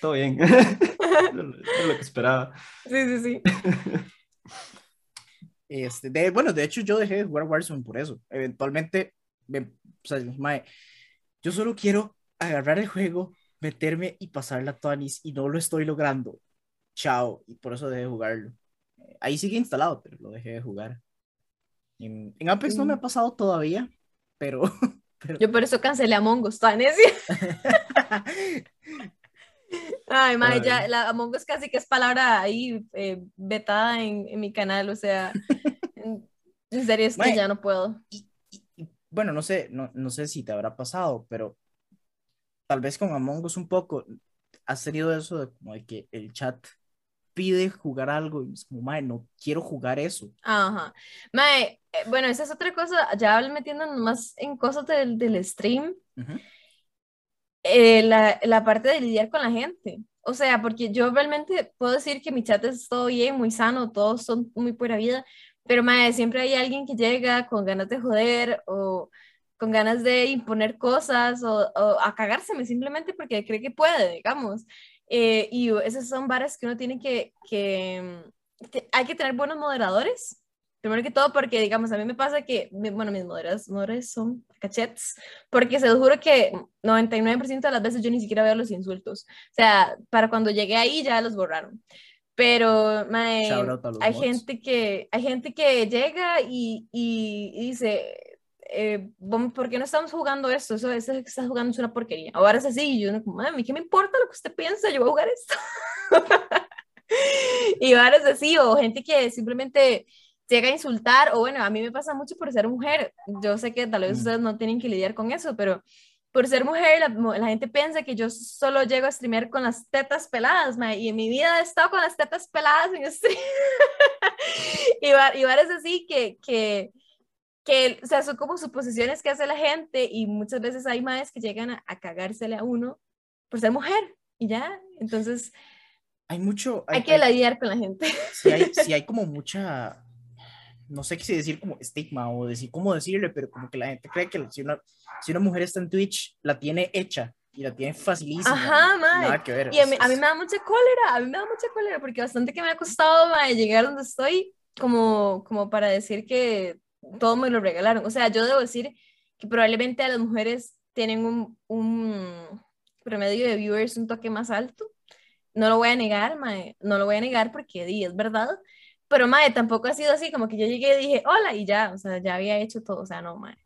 todo bien. lo que esperaba. Sí, sí, sí. Este, de, bueno, de hecho yo dejé de jugar Warzone por eso. Eventualmente o sea, mae, yo solo quiero agarrar el juego, meterme y pasar la Tuanis y no lo estoy logrando. Chao, y por eso dejé de jugarlo. Ahí sigue instalado, pero lo dejé de jugar. En, Apex no me ha mm. pasado todavía, pero, Yo por eso cancelé a Among Us, Ay, madre, ya la Among Us casi que es palabra ahí eh, vetada en, en, mi canal, o sea, en, serio es que ya no puedo. bueno, no sé, no, no sé si te habrá pasado, pero tal vez con Among Us un poco, has tenido eso de como de que el chat pide jugar algo y es como, mae, no quiero jugar eso. Ajá. Mae, eh, bueno, esa es otra cosa, ya metiéndonos más en cosas del, del stream, eh, la, la, parte de lidiar con la gente. O sea, porque yo realmente puedo decir que mi chat es todo bien, muy sano, todos son muy pura vida, pero mae, siempre hay alguien que llega con ganas de joder o con ganas de imponer cosas o, o a cagárseme simplemente porque cree que puede, digamos. Eh, y esas son varas que uno tiene que, que, hay que tener buenos moderadores. Primero que todo, porque, digamos, a mí me pasa que, bueno, mis moderadores son cachets, porque se los juro que 99% de las veces yo ni siquiera veo los insultos. O sea, para cuando llegué ahí ya los borraron. Pero hay gente que hay gente que llega y, y, y dice, eh, ¿por qué no estamos jugando esto? Eso, eso que estás jugando es una porquería. Ahora es así, y yo, mami, ¿qué me importa lo que usted piensa? Yo voy a jugar esto. y ahora es así, o gente que simplemente llega a insultar, o bueno, a mí me pasa mucho por ser mujer. Yo sé que tal vez mm. ustedes no tienen que lidiar con eso, pero por ser mujer, la, gente piensa que yo solo llego a streamear con las tetas peladas, y en mi vida he estado con las tetas peladas en stream. y, y es así que, que que, o sea, son como suposiciones que hace la gente y muchas veces hay madres que llegan a, cagársele a uno por ser mujer y ya, entonces... Hay mucho... Hay, que lidiar con la gente. Sí hay, sí hay como mucha, no sé qué decir como estigma o decir cómo decirle, pero como que la gente cree que si una, si una mujer está en Twitch, la tiene hecha y la tiene facilísima. Ajá, madre. Nada que ver. Y a mí, a mí, me da mucha cólera, a mí me da mucha cólera porque bastante que me ha costado llegar donde estoy como, como para decir que todo me lo regalaron. O sea, yo debo decir que probablemente a las mujeres tienen un, un promedio de viewers un toque más alto. No lo voy a negar, mae, no lo voy a negar porque di, es verdad. Pero, mae, tampoco ha sido así, como que yo llegué y dije, hola, y ya, o sea, ya había hecho todo, o sea, no, mae.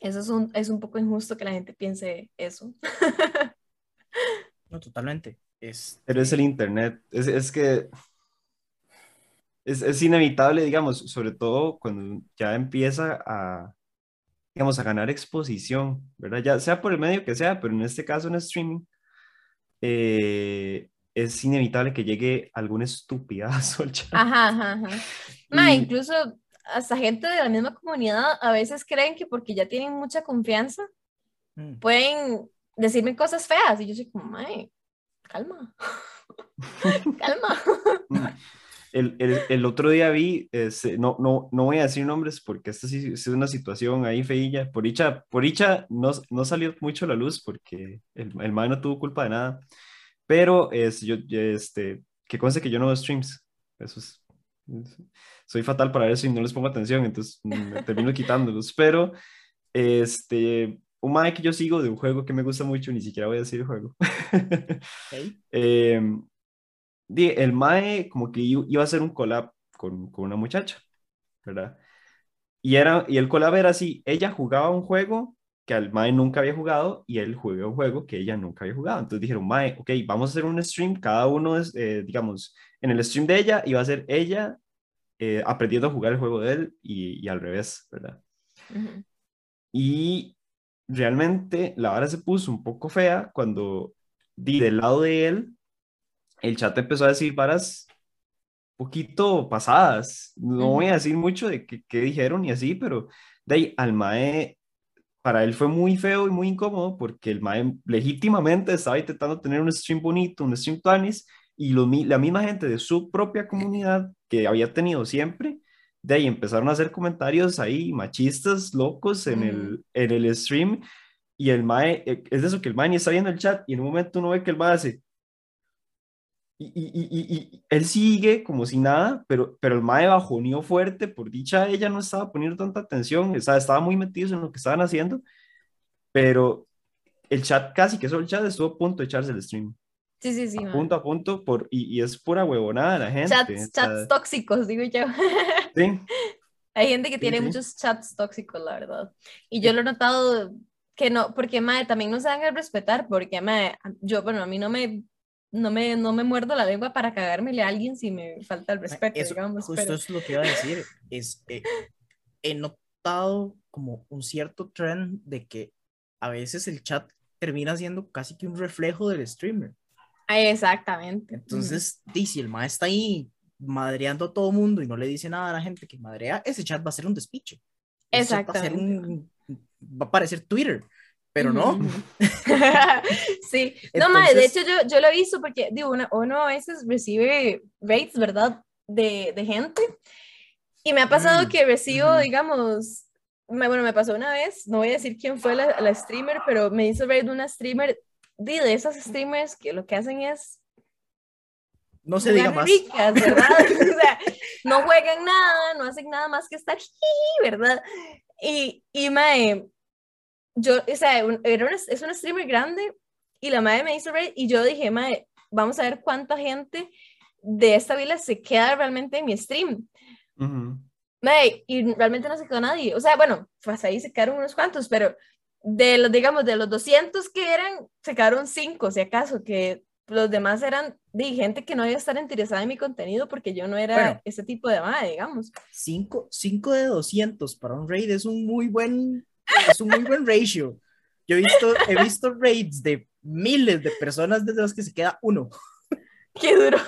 Eso es un, es un poco injusto que la gente piense eso. no, totalmente. Es... Pero es el Internet, es, es que es, es, inevitable, digamos, sobre todo cuando ya empieza a, digamos, a ganar exposición, ¿verdad? Ya sea por el medio que sea, pero en este caso en streaming, eh, es inevitable que llegue algún estupidazo al chat. Ajá, ajá, ajá. incluso hasta gente de la misma comunidad a veces creen que porque ya tienen mucha confianza, mm. pueden decirme cosas feas y yo soy como, ay, calma, calma. Mm. El, el, el, otro día vi, este, no, no, no voy a decir nombres porque esta sí es una situación ahí feilla. Por dicha, por dicha no, no salió mucho la luz porque el, el man no tuvo culpa de nada. Pero es, yo, este, que conste que yo no veo streams. Eso es, soy fatal para eso y no les pongo atención, entonces me termino quitándolos. Pero este, un man que yo sigo de un juego que me gusta mucho, ni siquiera voy a decir el juego. eh, el Mae como que iba a hacer un collab con, con una muchacha, ¿verdad? Y, era, y el collab era así, ella jugaba un juego que al Mae nunca había jugado y él juega un juego que ella nunca había jugado. Entonces dijeron, Mae, ok, vamos a hacer un stream, cada uno es, eh, digamos, en el stream de ella iba a ser ella eh, aprendiendo a jugar el juego de él y, y al revés, ¿verdad? Y realmente la vara se puso un poco fea cuando di del lado de él el chat empezó a decir varas poquito pasadas. No voy a decir mucho de qué, dijeron y así, pero de ahí al Mae, para él fue muy feo y muy incómodo porque el Mae legítimamente estaba intentando tener un stream bonito, un stream tanis, y la misma gente de su propia comunidad que había tenido siempre, de ahí empezaron a hacer comentarios ahí machistas, locos en, el, en el stream. Y el Mae, eh, es de eso que el Mae ni está viendo el chat y en un momento uno ve que el Mae hace Y, y, y, y, él sigue como si nada, pero, pero el mae bajoneó fuerte, por dicha ella no estaba poniendo tanta atención, estaba, estaba muy metido en lo que estaban haciendo, pero el chat casi que solo el chat estuvo a punto de echarse el stream. Sí, sí, sí. punto a punto, por, y, y, es pura huevonada la gente. Chats, chats tóxicos, digo yo. Sí. Hay gente que tiene muchos chats tóxicos, la verdad. Y yo lo he notado que no, porque madre, también no se dan a respetar, porque madre, yo, bueno, a mí no me, no me, no me muerdo la lengua para cagármele a alguien si me falta el respeto, Eso, digamos. Justo pero... es lo que iba a decir, es, eh, he notado como un cierto trend de que a veces el chat termina siendo casi que un reflejo del streamer. Exactamente. Entonces, -huh. si el maestro está ahí madreando a todo mundo y no le dice nada a la gente que madrea, ese chat va a ser un despiche. Exactamente. Va a, un, va a parecer Twitter, pero no. sí, Entonces, no, madre, de hecho yo, yo lo he visto porque, digo, uno, uno a veces recibe rates, ¿verdad? De, de gente. Y me ha pasado mm, que recibo, mm. digamos, me, bueno, me pasó una vez, no voy a decir quién fue la, la streamer, pero me hizo rate una streamer, de, de esas streamers que lo que hacen es no se diga más. Ricas, ¿verdad? o sea, no juegan nada, no hacen nada más que estar, ¿verdad? Y, y mae, yo, o sea, era una, es una streamer grande y la madre me hizo ver y yo dije, mae, vamos a ver cuánta gente de esta vila se queda realmente en mi stream. Uh -huh. mae, y realmente no se quedó nadie. O sea, bueno, pues ahí se quedaron unos cuantos, pero de los, digamos, de los 200 que eran, se quedaron 5, si acaso, que los demás eran de gente que no iba a estar interesada en mi contenido porque yo no era bueno, ese tipo de madre, digamos. 5 de 200 para un raid es un muy buen, es un muy buen ratio. Yo he visto, he visto raids de miles de personas desde los que se queda uno. Qué duro.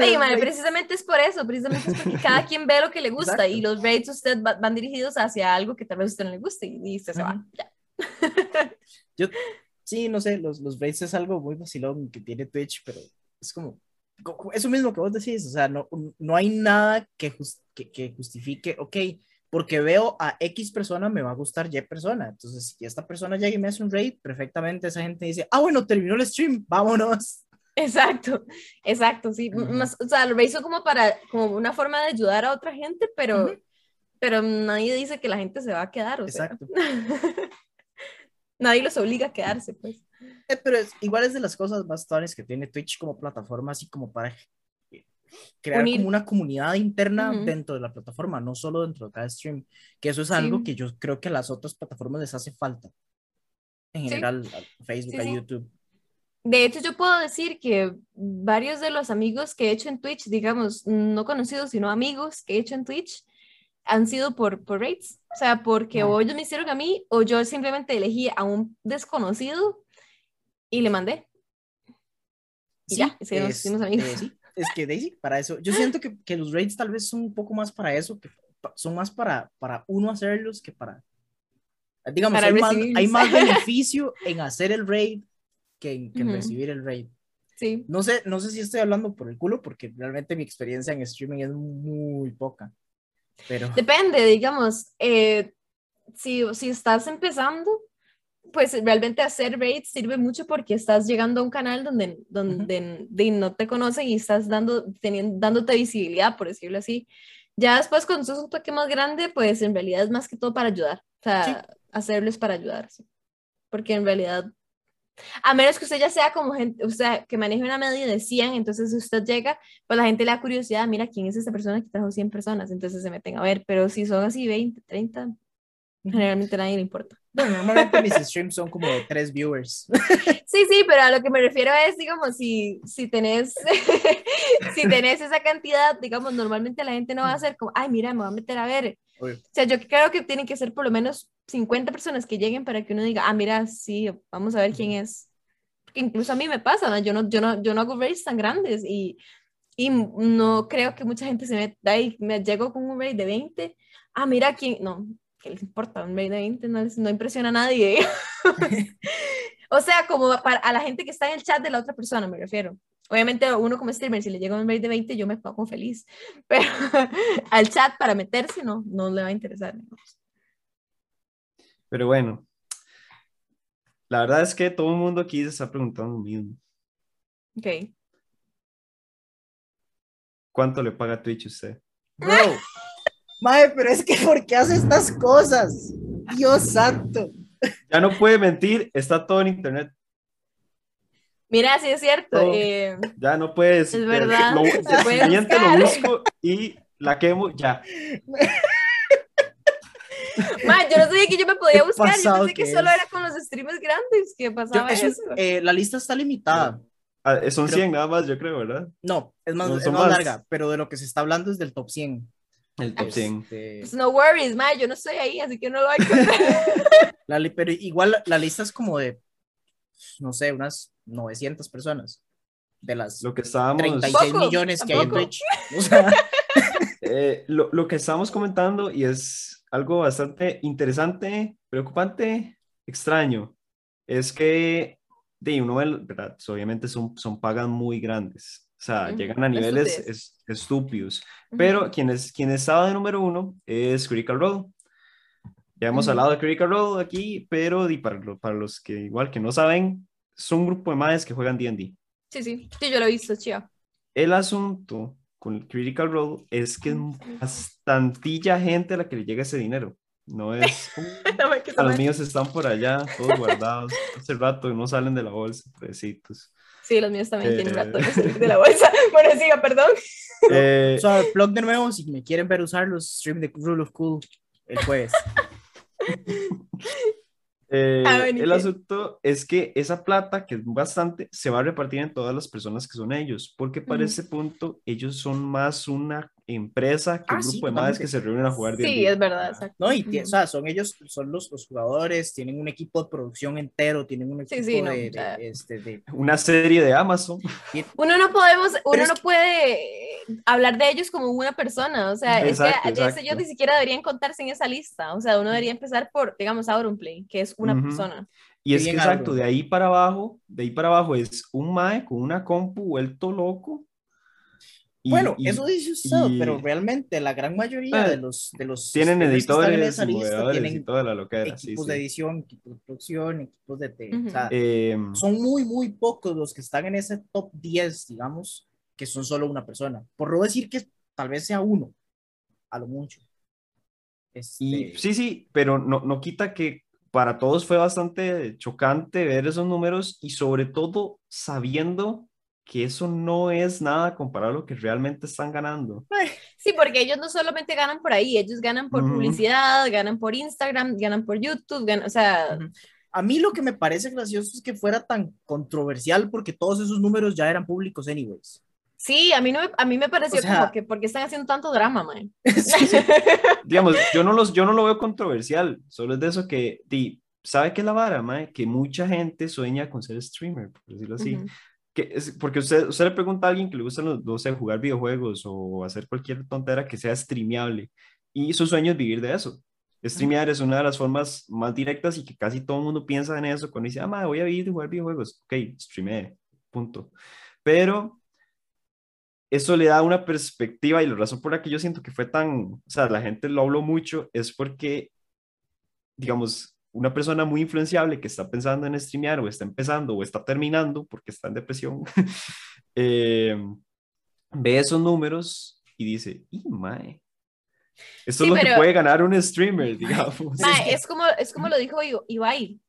Sí, madre, precisamente es por eso, precisamente es porque cada quien ve lo que le gusta Exacto. y los raids usted va, van dirigidos hacia algo que tal vez a usted no le guste y, usted se uh -huh. va, ya. Yo sí, no sé, los, los raids es algo muy vacilón que tiene Twitch, pero es como, eso mismo que vos decís, o sea, no, no hay nada que, just, que, que, justifique, ok, porque veo a X persona, me va a gustar Y persona, entonces si esta persona llega y me hace un raid, perfectamente esa gente dice, ah, bueno, terminó el stream, vámonos. Exacto, exacto, sí, uh -huh. Más, o sea, lo hizo como para, como una forma de ayudar a otra gente, pero, uh -huh. pero nadie dice que la gente se va a quedar, o Exacto. sea. nadie los obliga a quedarse, pues. Eh, pero es, igual es de las cosas más tones que tiene Twitch como plataforma, así como para crear Unir. como una comunidad interna uh -huh. dentro de la plataforma, no solo dentro de cada stream, que eso es sí. algo que yo creo que a las otras plataformas les hace falta. En general, sí. a Facebook, sí, a YouTube. De hecho, yo puedo decir que varios de los amigos que he hecho en Twitch, digamos, no conocidos, sino amigos que he hecho en Twitch, han sido por, por rates. O sea, porque o ellos me hicieron a mí o yo simplemente elegí a un desconocido y le mandé. Y sí, ya, y es, amigos. Eh, sí, es que Daisy, para eso, yo siento que, que, los raids tal vez son un poco más para eso, que son más para, para uno hacerlos que para, digamos, para hay, más, hay, más, beneficio en hacer el raid que en, que en uh -huh. recibir el raid. Sí. No sé, no sé si estoy hablando por el culo, porque realmente mi experiencia en streaming es muy poca. Pero... Depende, digamos, eh, si, si estás empezando, pues realmente hacer raids sirve mucho porque estás llegando a un canal donde, donde uh -huh. de, no te conocen y estás dando, teniendo, dándote visibilidad, por decirlo así. Ya después, cuando sos un toque más grande, pues en realidad es más que todo para ayudar. O sea, sí. hacerles para ayudar. ¿sí? Porque en realidad, a menos que usted ya sea como gente, o sea, que maneje una media de 100, entonces usted llega, pues la gente le da curiosidad, mira, ¿quién es esa persona que trajo 100 personas? Entonces se meten a ver, pero si son así 20, 30, generalmente a nadie le importa. Bueno, normalmente mis streams son como de tres viewers. Sí, sí, pero a lo que me refiero es, digamos, si, si tenés si tenés esa cantidad, digamos, normalmente la gente no va a hacer como, ay, mira, me voy a meter a ver. O sea, yo creo que tienen que ser por lo menos 50 personas que lleguen para que uno diga, ah, mira, sí, vamos a ver quién es. Porque incluso a mí me pasa, ¿no? Yo, no, yo, no, yo no hago raids tan grandes y, y no creo que mucha gente se meta ahí, me llego con un raid de 20, ah, mira quién, no, ¿qué les importa? Un de 20 no, no impresiona a nadie. o sea, como para a la gente que está en el chat de la otra persona, me refiero. Obviamente uno como streamer, si le llega un raid de 20, yo me pongo feliz, pero al chat para meterse no, no le va a interesar. Pero bueno, la verdad es que todo el mundo aquí se está preguntando lo mismo. Ok. ¿cuánto le paga Twitch usted? Bro, mae, pero es que ¿por qué hace estas cosas? Dios santo. Ya no puede mentir, está todo en internet. Mira, sí es cierto. Eh, ya no puedes. Es verdad. Lo, lo busco y la quemo ya. Man, yo no sabía que yo me podía buscar, yo pensé que, solo era con los streamers grandes que pasaba eso. Eh, la lista está limitada. Ah, son 100 nada más, yo creo, ¿verdad? No, es más, es más, larga, pero de lo que se está hablando es del top 100. El top 100. Este, pues no worries, man, yo no estoy ahí, así que no lo hay que la, Pero igual la, lista es como de, no sé, unas 900 personas. De las lo que estábamos... 36 millones que hay en Twitch. Eh, lo, lo que estábamos comentando, y es algo bastante interesante, preocupante, extraño, es que de uno, ¿verdad? Obviamente son, son pagas muy grandes, o sea, llegan a niveles estúpidos, pero quien, es, quien estaba de número uno es Critical Role. Ya hemos hablado de Critical Role aquí, pero para, para los que igual que no saben, son un grupo de madres que juegan D&D. Sí, sí, sí, yo lo he visto, chido. El asunto con Critical Role es que es bastantilla gente a la que le llega ese dinero. No es a los míos están por allá, todos guardados. Hace rato no salen de la bolsa, precitos. Sí, los míos también tienen rato de la bolsa. Bueno, siga, perdón. Eh, o sea, blog de nuevo, si me quieren ver usar los stream de Rule of Cool el jueves. Eh, ah, el asunto es que esa plata, que es bastante, se va a repartir en todas las personas que son ellos, porque para ese punto ellos son más una empresa que un ah, grupo de madres que se reúnen a jugar. Sí, es verdad. No, y o sea, son ellos, son los, los, jugadores, tienen un equipo de producción entero, tienen un equipo de, este, de, Una serie de Amazon. Uno no podemos, uno no puede hablar de ellos como una persona, o sea, es que ellos ni siquiera deberían contarse en esa lista, o sea, uno debería empezar por, digamos, Auronplay, que es una persona. Y es que exacto, de ahí para abajo, de ahí para abajo es un mae con una compu vuelto loco. Bueno, eso dice usted, pero realmente la gran mayoría de los de los tienen editores, en esa lista, tienen y toda la loquera, equipos de edición, equipos de producción, equipos de, o sea, em, son muy muy pocos los que están en ese top 10, digamos, que son solo una persona. Por no decir que tal vez sea uno, a lo mucho. Este... sí, sí, pero no, no quita que para todos fue bastante chocante ver esos números y sobre todo sabiendo que eso no es nada comparado a lo que realmente están ganando. Sí, porque ellos no solamente ganan por ahí, ellos ganan por publicidad, ganan por Instagram, ganan por YouTube, ganan, o sea... A mí lo que me parece gracioso es que fuera tan controversial porque todos esos números ya eran públicos anyways. Sí, a mí, no, a mí me pareció como que, ¿por qué están haciendo tanto drama, man? Digamos, yo no, los, yo no lo veo controversial, solo es de eso que, di, ¿sabe qué es la vara, man? Que mucha gente sueña con ser streamer, por decirlo así. Que es, porque usted, usted le pregunta a alguien que le gusta, no sé, jugar videojuegos o hacer cualquier tontera que sea streameable, y su sueño es vivir de eso. Streamear es una de las formas más directas y que casi todo el mundo piensa en eso cuando dice, ah, man, voy a vivir de jugar videojuegos. Ok, streamé, punto. Pero eso le da una perspectiva y la razón por la que yo siento que fue tan, o sea, la gente lo habló mucho es porque, digamos, una persona muy influenciable que está pensando en streamear o está empezando o está terminando porque está en depresión, eh, ve esos números y dice, ¡y mae! Esto es lo que puede ganar un streamer, digamos. es, como, es como lo dijo Ibai,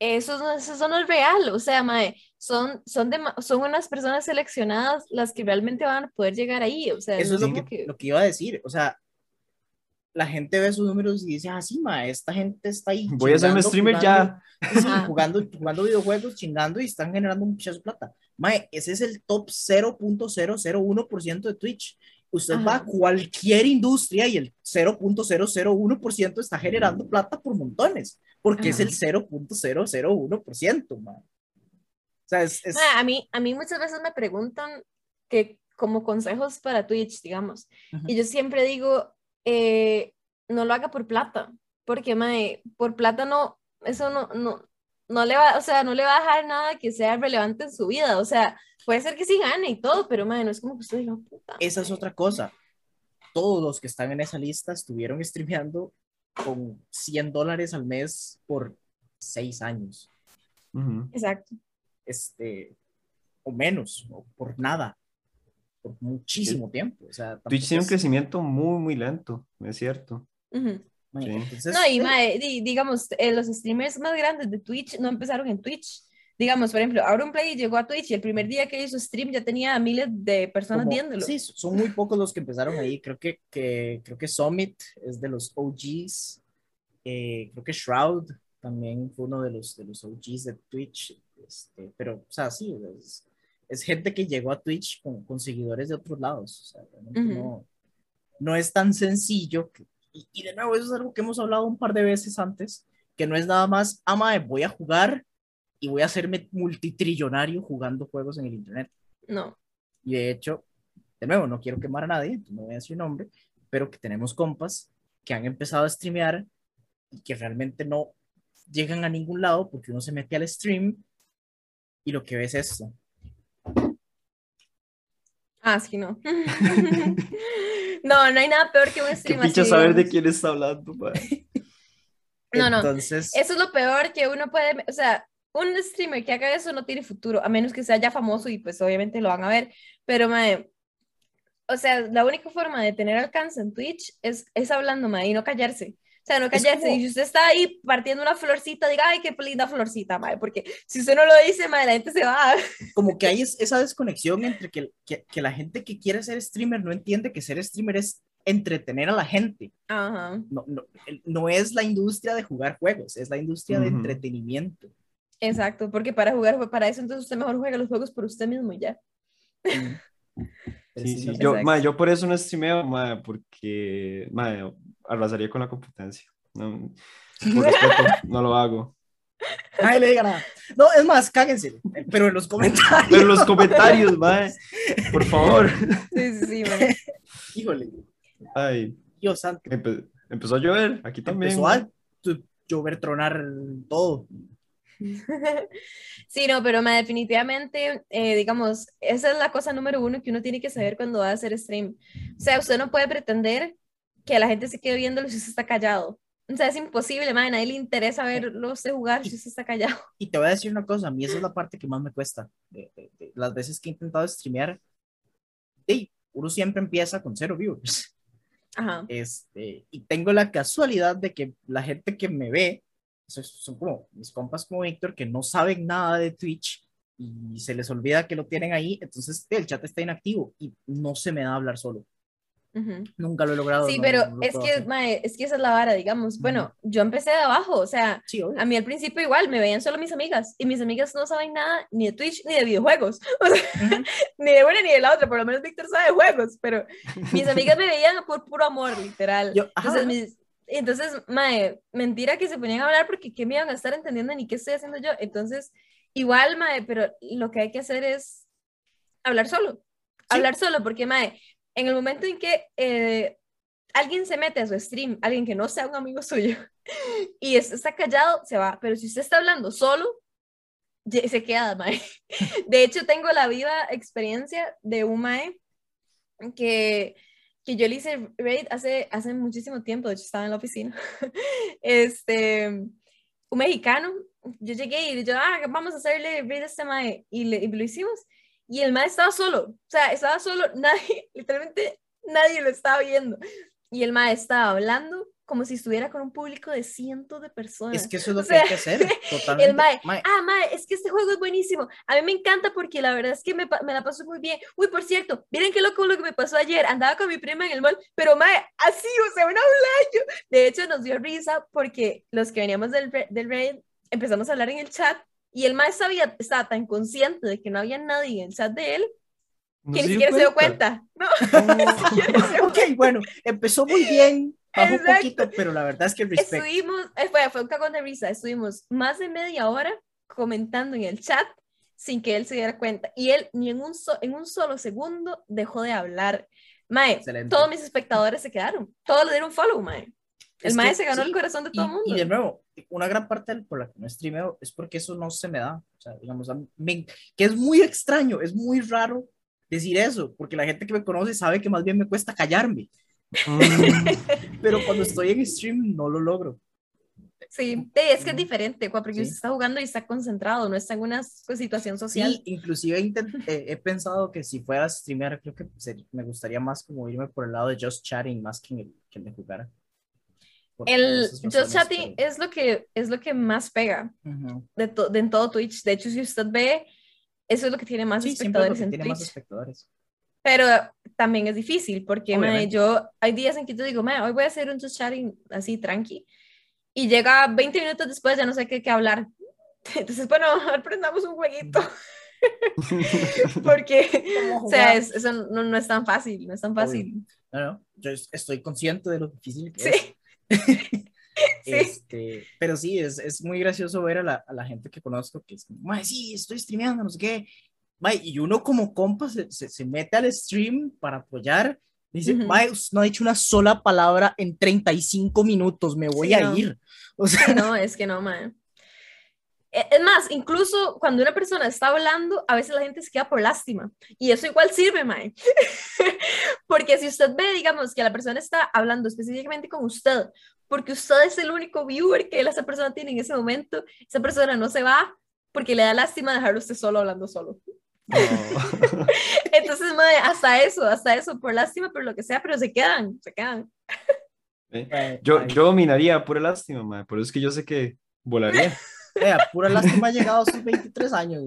eso, eso no es real, o sea, mae, son, son, de, son unas personas seleccionadas las que realmente van a poder llegar ahí, o sea, eso es lo que, lo que iba a decir, o sea, la gente ve sus números y dice, ah, sí, mae, esta gente está ahí. Voy a ser un streamer ya. jugando, jugando videojuegos, chingando y están generando mucha plata. Mae, ese es el top 0.001% de Twitch usted va a cualquier industria y el 0.001% está generando plata por montones, porque es el 0.001%, O sea, es, a, mí, a mí muchas veces me preguntan que como consejos para Twitch, digamos, y yo siempre digo, eh, no lo haga por plata, porque mae, por plata no, eso no, no, no le va, o sea, no le va a dejar nada que sea relevante en su vida, o sea, puede ser que sí gane y todo, pero man, no es como que usted diga, puta. Esa es otra cosa. Todos los que están en esa lista estuvieron streameando con 100 dólares al mes por 6 años. Exacto. Este, o menos, o por nada. Por muchísimo tiempo. O sea, Twitch tiene un crecimiento muy, muy lento, es cierto. no, y mae, digamos, eh, los streamers más grandes de Twitch no empezaron en Twitch. Digamos, por ejemplo, Auronplay llegó a Twitch y el primer día que hizo stream ya tenía miles de personas viéndolo. Sí, son muy pocos los que empezaron ahí. Creo que, que, creo que Summit es de los OGs. Eh, creo que Shroud también fue uno de los, de los OGs de Twitch. Este, pero, o sea, sí, es, es gente que llegó a Twitch con, con seguidores de otros lados. O sea, no, no, es tan sencillo. y, y, de nuevo, eso es algo que hemos hablado un par de veces antes, que no es nada más, ama, voy a jugar y voy a hacerme multitrillonario jugando juegos en el Internet. No. Y de hecho, de nuevo, no quiero quemar a nadie, no voy a decir nombre, pero que tenemos compas que han empezado a streamear y que realmente no llegan a ningún lado porque uno se mete al stream y lo que ves es esto. Ah, sí, no. no, no hay nada peor que un stream así. saber de quién está hablando, No, no. Entonces... Eso es lo peor que uno puede, o sea, un streamer que haga eso no tiene futuro, a menos que sea ya famoso y pues obviamente lo van a ver, pero mae, o sea, la única forma de tener alcance en Twitch es, es hablando, mae, y no callarse. O sea, no callarse. Y si usted está ahí partiendo una florcita, diga, ay, qué linda florcita, mae, porque si usted no lo dice, mae, la gente se va. Como que hay esa desconexión entre que, que, que la gente que quiere ser streamer no entiende que ser streamer es entretener a la gente. Ajá. No, no, no, es la industria de jugar juegos, es la industria de entretenimiento. Exacto, porque para jugar, para eso entonces usted mejor juega los juegos por usted mismo y ya. Sí, sí. Yo, yo por eso no streameo, ma, porque ma, arrasaría con la competencia. No, por respeto, no lo hago. Ay, le diga nada. No, es más, cáguense, pero en los comentarios. Pero en los comentarios, ma, por favor. Sí, sí, sí, Híjole. Ay. Dios santo. empezó a llover, aquí también. Empezó a llover, tronar todo. Sí, no, pero definitivamente, eh, digamos, esa es la cosa número uno que uno tiene que saber cuando va a hacer stream. O sea, usted no puede pretender que la gente se quede viéndolo si usted está callado. O sea, es imposible, madre, a nadie le interesa verlo usted jugar si usted está callado. Y te voy a decir una cosa, a mí esa es la parte que más me cuesta. De, las veces que he intentado streamear, hey, uno siempre empieza con cero viewers. Ajá. Este, y tengo la casualidad de que la gente que me ve son como mis compas como Víctor que no saben nada de Twitch y se les olvida que lo tienen ahí, entonces el chat está inactivo y no se me da hablar solo. Nunca lo he logrado. Sí, pero es, que, es que esa es la vara, digamos. Bueno, yo empecé de abajo, o sea, a mí al principio igual me veían solo mis amigas y mis amigas no saben nada ni de Twitch ni de videojuegos, ni de una ni de la otra, por lo menos Víctor sabe de juegos, pero mis amigas me veían por puro amor, literal. entonces mis, entonces, mae, mentira que se ponían a hablar porque qué me iban a estar entendiendo ni qué estoy haciendo yo. Entonces, igual, mae, pero lo que hay que hacer es hablar solo. Hablar solo, porque, mae, en el momento en que eh, alguien se mete a su stream, alguien que no sea un amigo suyo, y está callado, se va. Pero si usted está hablando solo, se queda, mae. De hecho, tengo la viva experiencia de un mae que que yo le hice raid hace, hace muchísimo tiempo, de hecho estaba en la oficina, este, un mexicano, yo llegué y yo, ah, vamos a hacerle raid a este mae, y, y lo hicimos, y el mae estaba solo, o sea, estaba solo, nadie, literalmente nadie lo estaba viendo, y el mae estaba hablando como si estuviera con un público de cientos de personas. Es que eso es lo que hay que hacer. Totalmente. El mae, ah, mae, es que este juego es buenísimo. A mí me encanta porque la verdad es que me, me la paso muy bien. Uy, por cierto, miren qué loco lo que me pasó ayer. Andaba con mi prima en el mall, pero mae, así, o sea, un yo. De hecho, nos dio risa porque los que veníamos del, del raid empezamos a hablar en el chat y el mae sabía, estaba tan consciente de que no había nadie en el chat de él que ni siquiera se dio cuenta. No, ok, bueno, empezó muy bien Bajó un poquito, pero la verdad es que respect. Estuvimos, eh, fue, fue un cagón de risa, estuvimos más de media hora comentando en el chat sin que él se diera cuenta. Y él ni en un, en un solo segundo dejó de hablar. Mae, todos mis espectadores se quedaron. Todos le dieron follow, Mae. El Mae se ganó el corazón de todo el mundo. Y de nuevo, una gran parte por la que no streameo es porque eso no se me da. O sea, digamos, que es muy extraño, es muy raro decir eso, porque la gente que me conoce sabe que más bien me cuesta callarme. Mm. Pero cuando estoy en stream no lo logro. Sí, es que es diferente, porque usted está jugando y está concentrado, no está en una situación social. Sí, inclusive he, pensado que si fuera a streamear, creo que me gustaría más como irme por el lado de just chatting más que el, que de jugar. El just chatting es lo que es lo que más pega de, en todo Twitch. De hecho, si usted ve, eso es lo que tiene más espectadores en Twitch. Pero también es difícil porque yo hay días en que yo digo, hoy voy a hacer un chatting así tranqui y llega 20 minutos después ya no sé qué, qué hablar. Entonces, bueno, aprendamos un jueguito. porque, o sea, eso no, no, es tan fácil, no es tan fácil. No, no, yo estoy consciente de lo difícil que es. sí. Este, pero sí, es, es, muy gracioso ver a la, a la, gente que conozco que es como, sí, estoy streameando, no sé qué. Y uno como compa se, se, se, mete al stream para apoyar. Dice, no ha dicho una sola palabra en 35 minutos, me voy a ir. O sea, no, es que no, man. E, es más, incluso cuando una persona está hablando, a veces la gente se queda por lástima. Y eso igual sirve, Mae. porque si usted ve, digamos, que la persona está hablando específicamente con usted, porque usted es el único viewer que esa persona tiene en ese momento, esa persona no se va porque le da lástima dejarlo usted solo hablando solo. Entonces, mae, hasta eso, hasta eso, por lástima, por lo que sea, pero se quedan, se quedan. Yo, yo dominaría pura lástima, mae, por eso es que yo sé que volaría. Eh, pura lástima ha llegado a sus 23 años,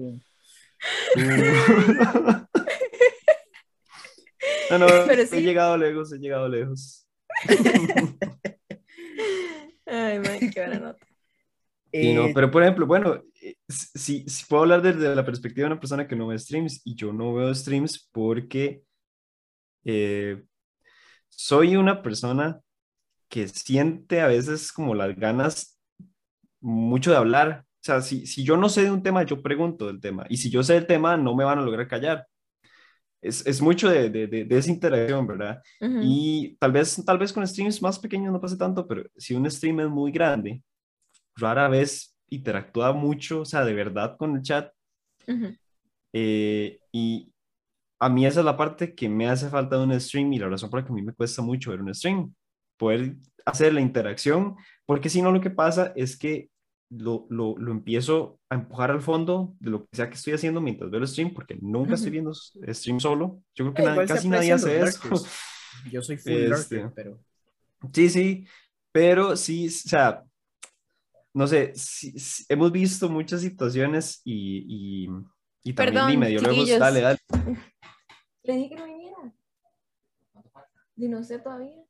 No, no, he llegado lejos, he llegado lejos. Ay, man, qué buena nota. No, eh, pero por ejemplo, bueno, eh, si, si puedo hablar desde la perspectiva de una persona que no ve streams, y yo no veo streams porque eh, soy una persona que siente a veces como las ganas mucho de hablar. O sea, si, si yo no sé de un tema, yo pregunto del tema. Y si yo sé del tema, no me van a lograr callar. Es, es mucho de, de, de, esa interacción, ¿verdad? Y tal vez, tal vez con streams más pequeños no pase tanto, pero si un stream es muy grande, rara vez interactúa mucho, o sea, de verdad con el chat. Eh, y a mí esa es la parte que me hace falta de un stream y la razón por la que a mí me cuesta mucho ver un stream, poder hacer la interacción, porque si no lo que pasa es que lo, lo, lo, empiezo a empujar al fondo de lo que sea que estoy haciendo mientras veo el stream, porque nunca estoy viendo stream solo. Yo creo que casi nadie hace eso. Yo soy full este, pero... Sí, sí, pero sí, o sea, no sé, hemos visto muchas situaciones y, y, y también Perdón, dime, luego, dale, dale. Le dije que no viniera. Y no sé todavía.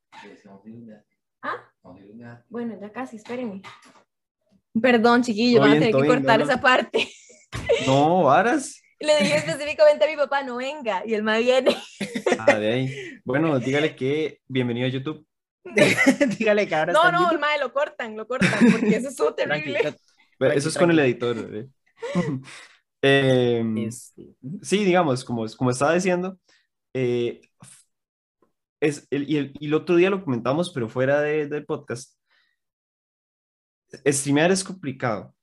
¿Ah? Bueno, ya casi, espérenme. Perdón, chiquillo, van a tener que cortar esa parte. No, varas. Le dije específicamente a mi papá, no venga, y él me viene. Ah, de ahí. Bueno, dígale que bienvenido a YouTube. dígale que ahora No, no, el mae lo cortan, lo cortan, porque eso es terrible. eso es con el editor. ¿eh? Em, este, sí, digamos, como, como estaba diciendo, eh, es, el, y, el, y, el, otro día lo comentamos, pero fuera de, del podcast, streamear es complicado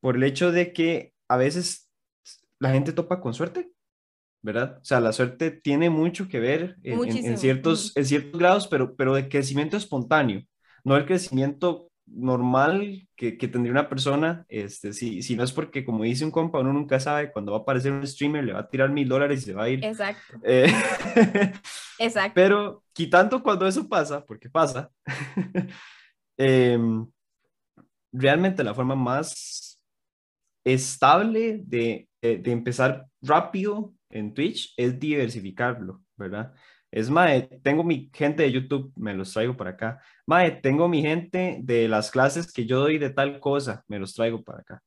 por el hecho de que a veces la gente topa con suerte, ¿verdad? O sea, la suerte tiene mucho que ver en, ciertos, en ciertos grados, pero, pero de crecimiento espontáneo, no el crecimiento normal que, que, tendría una persona, este, si, si no es porque, como dice un compa, uno nunca sabe cuando va a aparecer un streamer, le va a tirar mil dólares y se va a ir. Exacto. Eh, Exacto. Pero quitando cuando eso pasa, porque pasa, eh, realmente la forma más estable de, de, empezar rápido en Twitch es diversificarlo, ¿verdad? Es mae, tengo mi gente de YouTube, me los traigo para acá. Mae, tengo mi gente de las clases que yo doy de tal cosa, me los traigo para acá.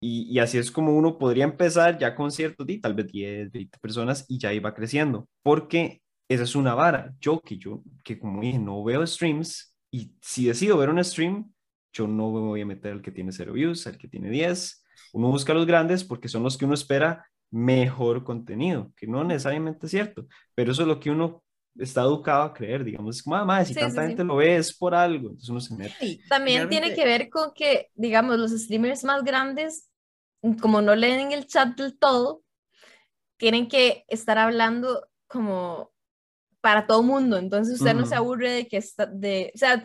y, y, así es como uno podría empezar ya con ciertos, tal vez 10, 20 personas y ya iba creciendo, porque esa es una vara. Yo que yo, que como dije, no veo streams y si decido ver un stream, yo no me voy a meter al que tiene 0 views, al que tiene 10. Uno busca los grandes porque son los que uno espera mejor contenido, que no necesariamente es cierto, pero eso es lo que uno está educado a creer, digamos, es como, ah, si tanta gente lo ve es por algo, entonces uno se mete. También tiene que ver con que, digamos, los streamers más grandes, como no leen el chat del todo, tienen que estar hablando como para todo mundo, entonces usted no se aburre de que está, de, o sea,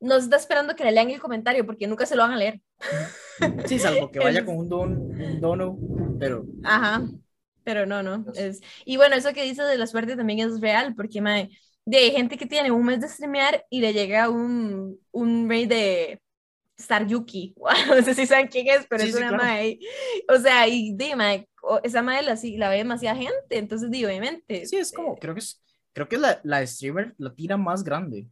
no está esperando que le lean el comentario porque nunca se lo van a leer. Sí, salvo que vaya con un, don, un dono, pero... Ajá, pero no, no. Es... Y bueno, eso que dice de la suerte también es real, porque mae, de gente que tiene un mes de streamear y le llega un, un rey de Star Yuki, no sé si saben quién es, pero es una mae. O sea, y dime, esa mae la, la ve demasiada gente, entonces digo, obviamente. Sí, es como, eh, creo que es, creo que es la, la streamer, la tira más grande.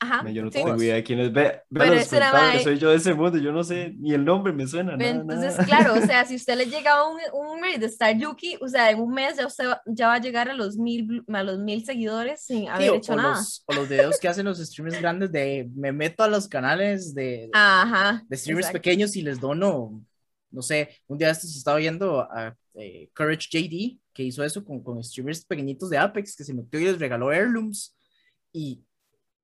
Ajá, yo no tengo idea de quién es. Ve, ve soy yo de ese mundo, yo no sé, ni el nombre me suena. Nada, entonces, claro, o sea, si usted le llega un, un de Star Yuki, o sea, en un mes ya usted ya va a llegar a los mil, a los mil seguidores sin haber hecho nada. Los, o los videos que hacen los streamers grandes de me meto a los canales de, Ajá, de streamers pequeños y les dono, no sé, un día estos estaba viendo a eh, Courage JD, que hizo eso con, con streamers pequeñitos de Apex, que se metió y les regaló heirlooms. Y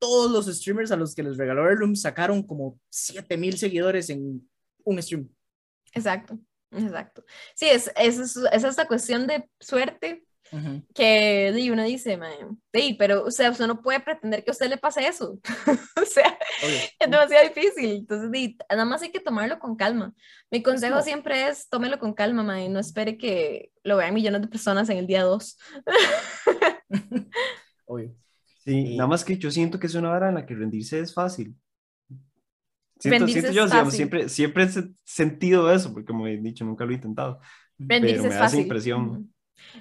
todos los streamers a los que les regaló Heirloom sacaron como 7000 seguidores en un stream. Exacto, exacto. Sí, es, es, es esta cuestión de suerte que uno dice, sí, pero o sea, usted no puede pretender que a usted le pase eso. o sea, es demasiado difícil. Entonces, nada más hay que tomarlo con calma. Mi consejo siempre es tómelo con calma, y no espere que lo vean millones de personas en el día 2. Obvio. Sí, nada más que yo siento que es una hora en la que rendirse es fácil. Siento, siento yo, digamos, siempre, siempre he sentido eso, porque como he dicho, nunca lo he intentado. Rendirse pero me es da fácil. esa impresión.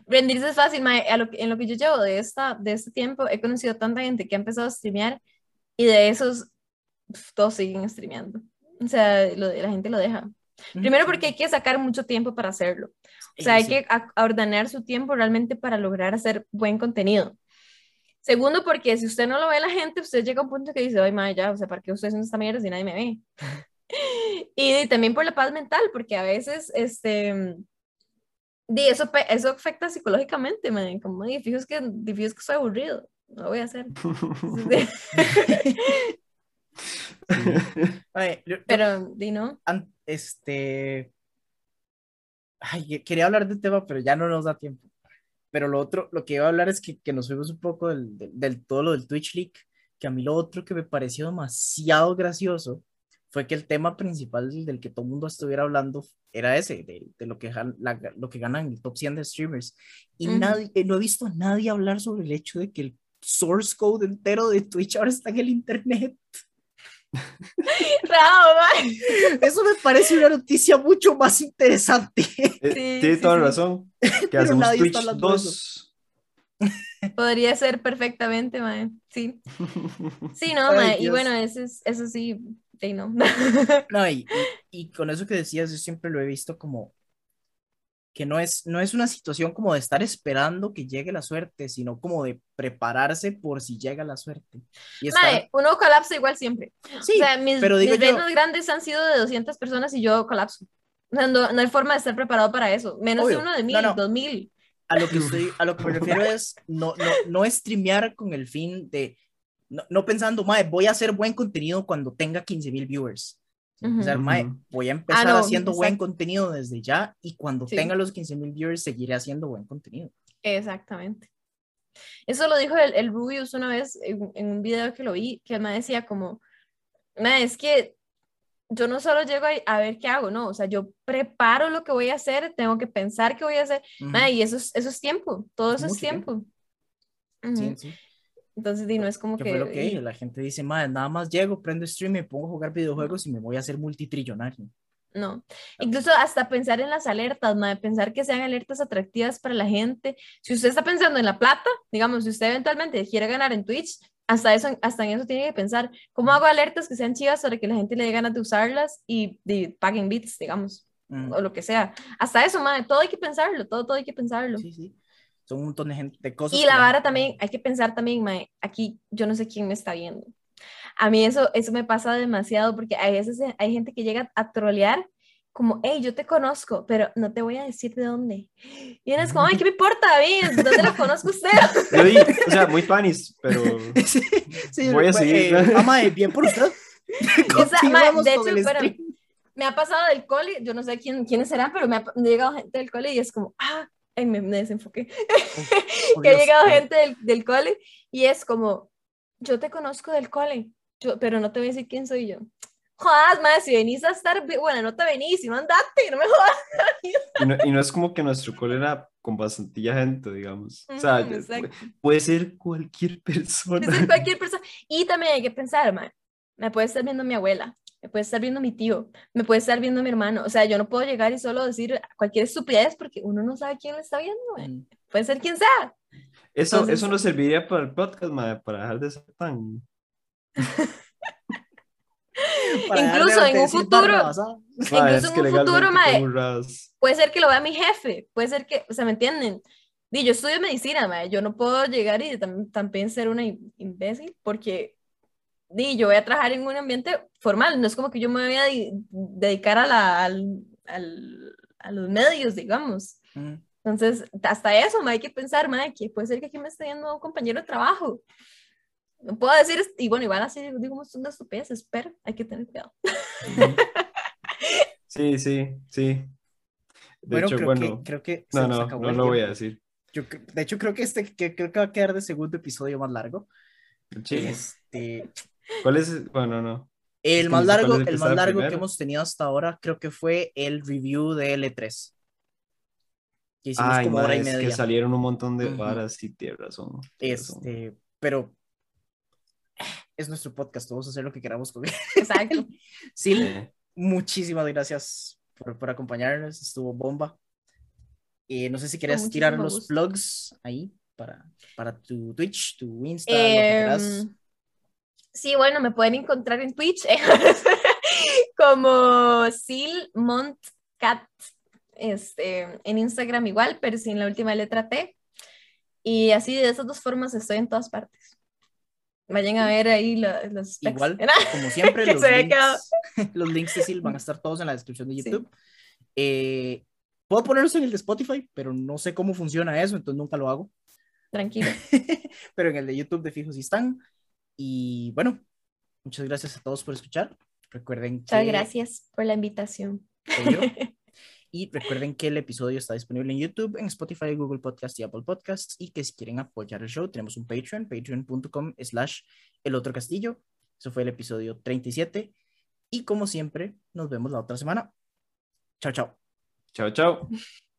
Rendirse es fácil, en lo que yo llevo de, esta, de este tiempo, he conocido tanta gente que ha empezado a streamear y de esos todos siguen streameando. O sea, lo, la gente lo deja. Primero porque hay que sacar mucho tiempo para hacerlo. O sea, hay que ordenar su tiempo realmente para lograr hacer buen contenido. Segundo, porque si usted no lo ve la gente, usted llega a un punto que dice, ay, madre, ya, o sea, ¿para qué usted haciendo esta mierda si nadie me ve? y, también por la paz mental, porque a veces, este, y eso, eso afecta psicológicamente, man, como, difícil es que, difícil es que soy aburrido, no lo voy a hacer. pero, di no. Este, ay, quería hablar del tema, pero ya no nos da tiempo. Pero lo otro, lo que iba a hablar es que, que nos fuimos un poco del, del, todo lo del Twitch Leak, que a mí lo otro que me pareció demasiado gracioso fue que el tema principal del que todo el mundo estuviera hablando era ese, de, de lo, que, la, lo que ganan el top 100 de streamers. Y nadie, eh, no he visto a nadie hablar sobre el hecho de que el source code entero de Twitch ahora está en el internet. Eso me parece una noticia mucho más interesante. Eh, tiene toda la razón. Que hacemos Twitch 2. Podría ser perfectamente, mae. Sí. Sí, no, mae. Y bueno, eso, es, eso sí, sí, no. No, y, y, con eso que decías, yo siempre lo he visto como que no es, no es una situación como de estar esperando que llegue la suerte, sino como de prepararse por si llega la suerte. Y uno colapsa igual siempre. Sí, o sea, mis, pero mis grandes han sido de 200 personas y yo colapso. no, no, hay forma de estar preparado para eso, menos de uno de mil, dos mil. A lo que, estoy, a lo que me refiero es no, no, no streamear con el fin de, no, no pensando, madre, voy a hacer buen contenido cuando tenga 15 mil viewers o sea, voy a ah, empezar haciendo buen contenido desde ya y cuando tenga los 15 mil viewers seguiré haciendo buen contenido. Exactamente. Eso lo dijo el, el Rubius una vez en, un video que lo vi, que me decía como, es que yo no solo llego a, ver qué hago, no, o sea, yo preparo lo que voy a hacer, tengo que pensar qué voy a hacer, y eso es, eso es tiempo, todo eso es tiempo. Sí, sí. Entonces, no es como que... Fue lo que la gente dice, madre, nada más llego, prendo stream, me pongo a jugar videojuegos y me voy a hacer multitrillonario. No, incluso hasta pensar en las alertas, madre, pensar que sean alertas atractivas para la gente. Si usted está pensando en la plata, digamos, si usted eventualmente quiere ganar en Twitch, hasta eso, hasta en eso tiene que pensar, ¿cómo hago alertas que sean chivas para que la gente le dé ganas de usarlas y, paguen bits, digamos, mm. o lo que sea? Hasta eso, madre, todo hay que pensarlo, todo, todo hay que pensarlo. Sí, sí son un montón de, gente, de cosas. Y la vara también, hay que pensar también, mae, aquí yo no sé quién me está viendo. A mí eso, eso me pasa demasiado porque a veces hay gente que llega a trolear como, hey, yo te conozco, pero no te voy a decir de dónde. Y eres como, ay, ¿qué me importa, David? ¿Dónde lo conozco usted? o sea, muy panis, pero sí, voy a seguir. Eh, mamá, bien por usted. de hecho, pero, me ha pasado del cole, yo no sé quién, quiénes serán, pero me ha, me ha llegado gente del cole y es como, ah, Ay, me, desenfoqué. que ha llegado gente del, del, cole y es como, yo te conozco del cole. pero no te voy a decir quién soy yo. Jodas, más si venís a estar, bueno, no te venís, y no andate, no me jodas. Y no, y no es como que nuestro cole era con bastante gente, digamos. O sea, puede, ser cualquier persona. Puede ser cualquier persona. Y también hay que pensar, man, me puede estar viendo mi abuela, me puede estar viendo mi tío, me puede estar viendo mi hermano. O sea, yo no puedo llegar y solo decir cualquier estupidez porque uno no sabe quién lo está viendo, man. Puede ser quien sea. Eso, eso nos serviría para el podcast, man, para dejar de ser tan... incluso en un futuro, incluso en un futuro, puede ser que lo vea mi jefe, puede ser que, o sea, ¿me entienden? Di, yo estudio medicina, mae, yo no puedo llegar y también ser una imbécil porque di, yo voy a trabajar en un ambiente formal, no es como que yo me voy a dedicar a, la, al, al, a los medios, digamos. Mm. Entonces, hasta eso, me hay que pensar, mae, que puede ser que aquí me esté yendo un compañero de trabajo no puedo decir, y bueno, igual así digo una estupidez, pero hay que tener cuidado. Sí, sí, sí. De bueno, hecho, creo bueno, que, creo que no, no, no lo voy a decir. Yo, de hecho, creo que este que, creo que va a quedar de segundo episodio más largo. Sí. Este... ¿Cuál es? Bueno, no. El más largo, el, más largo que hemos tenido hasta ahora creo que fue el review de L3. Que hicimos como hora y media. que salieron un montón de varas y tierras. Este, pero es nuestro podcast, vamos a hacer lo que queramos con él. Exacto. sí, muchísimas gracias por, por, acompañarnos, estuvo bomba. Eh, no sé si quieres tirar los plugs ahí para, para tu Twitch, tu Insta, lo que quieras. Sí, bueno, me pueden encontrar en Twitch como Sil Cat, este, en Instagram igual, pero sin la última letra T. Y así de esas dos formas estoy en todas partes. Vayan a ver ahí los, Igual, como siempre, los links, los links, de Sil van a estar todos en la descripción de YouTube. Eh, puedo ponerlos en el de Spotify, pero no sé cómo funciona eso, entonces nunca lo hago. Tranquilo. pero en el de YouTube de fijo sí están. Y bueno, muchas gracias a todos por escuchar. Recuerden que... Muchas gracias por la invitación. Y recuerden que el episodio está disponible en YouTube, en Spotify, Google Podcast y Apple Podcasts. Y que si quieren apoyar el show, tenemos un Patreon, patreon.com slash el otro castillo. Eso fue el episodio 37. Y como siempre, nos vemos la otra semana. Chao, chao. Chao, chao.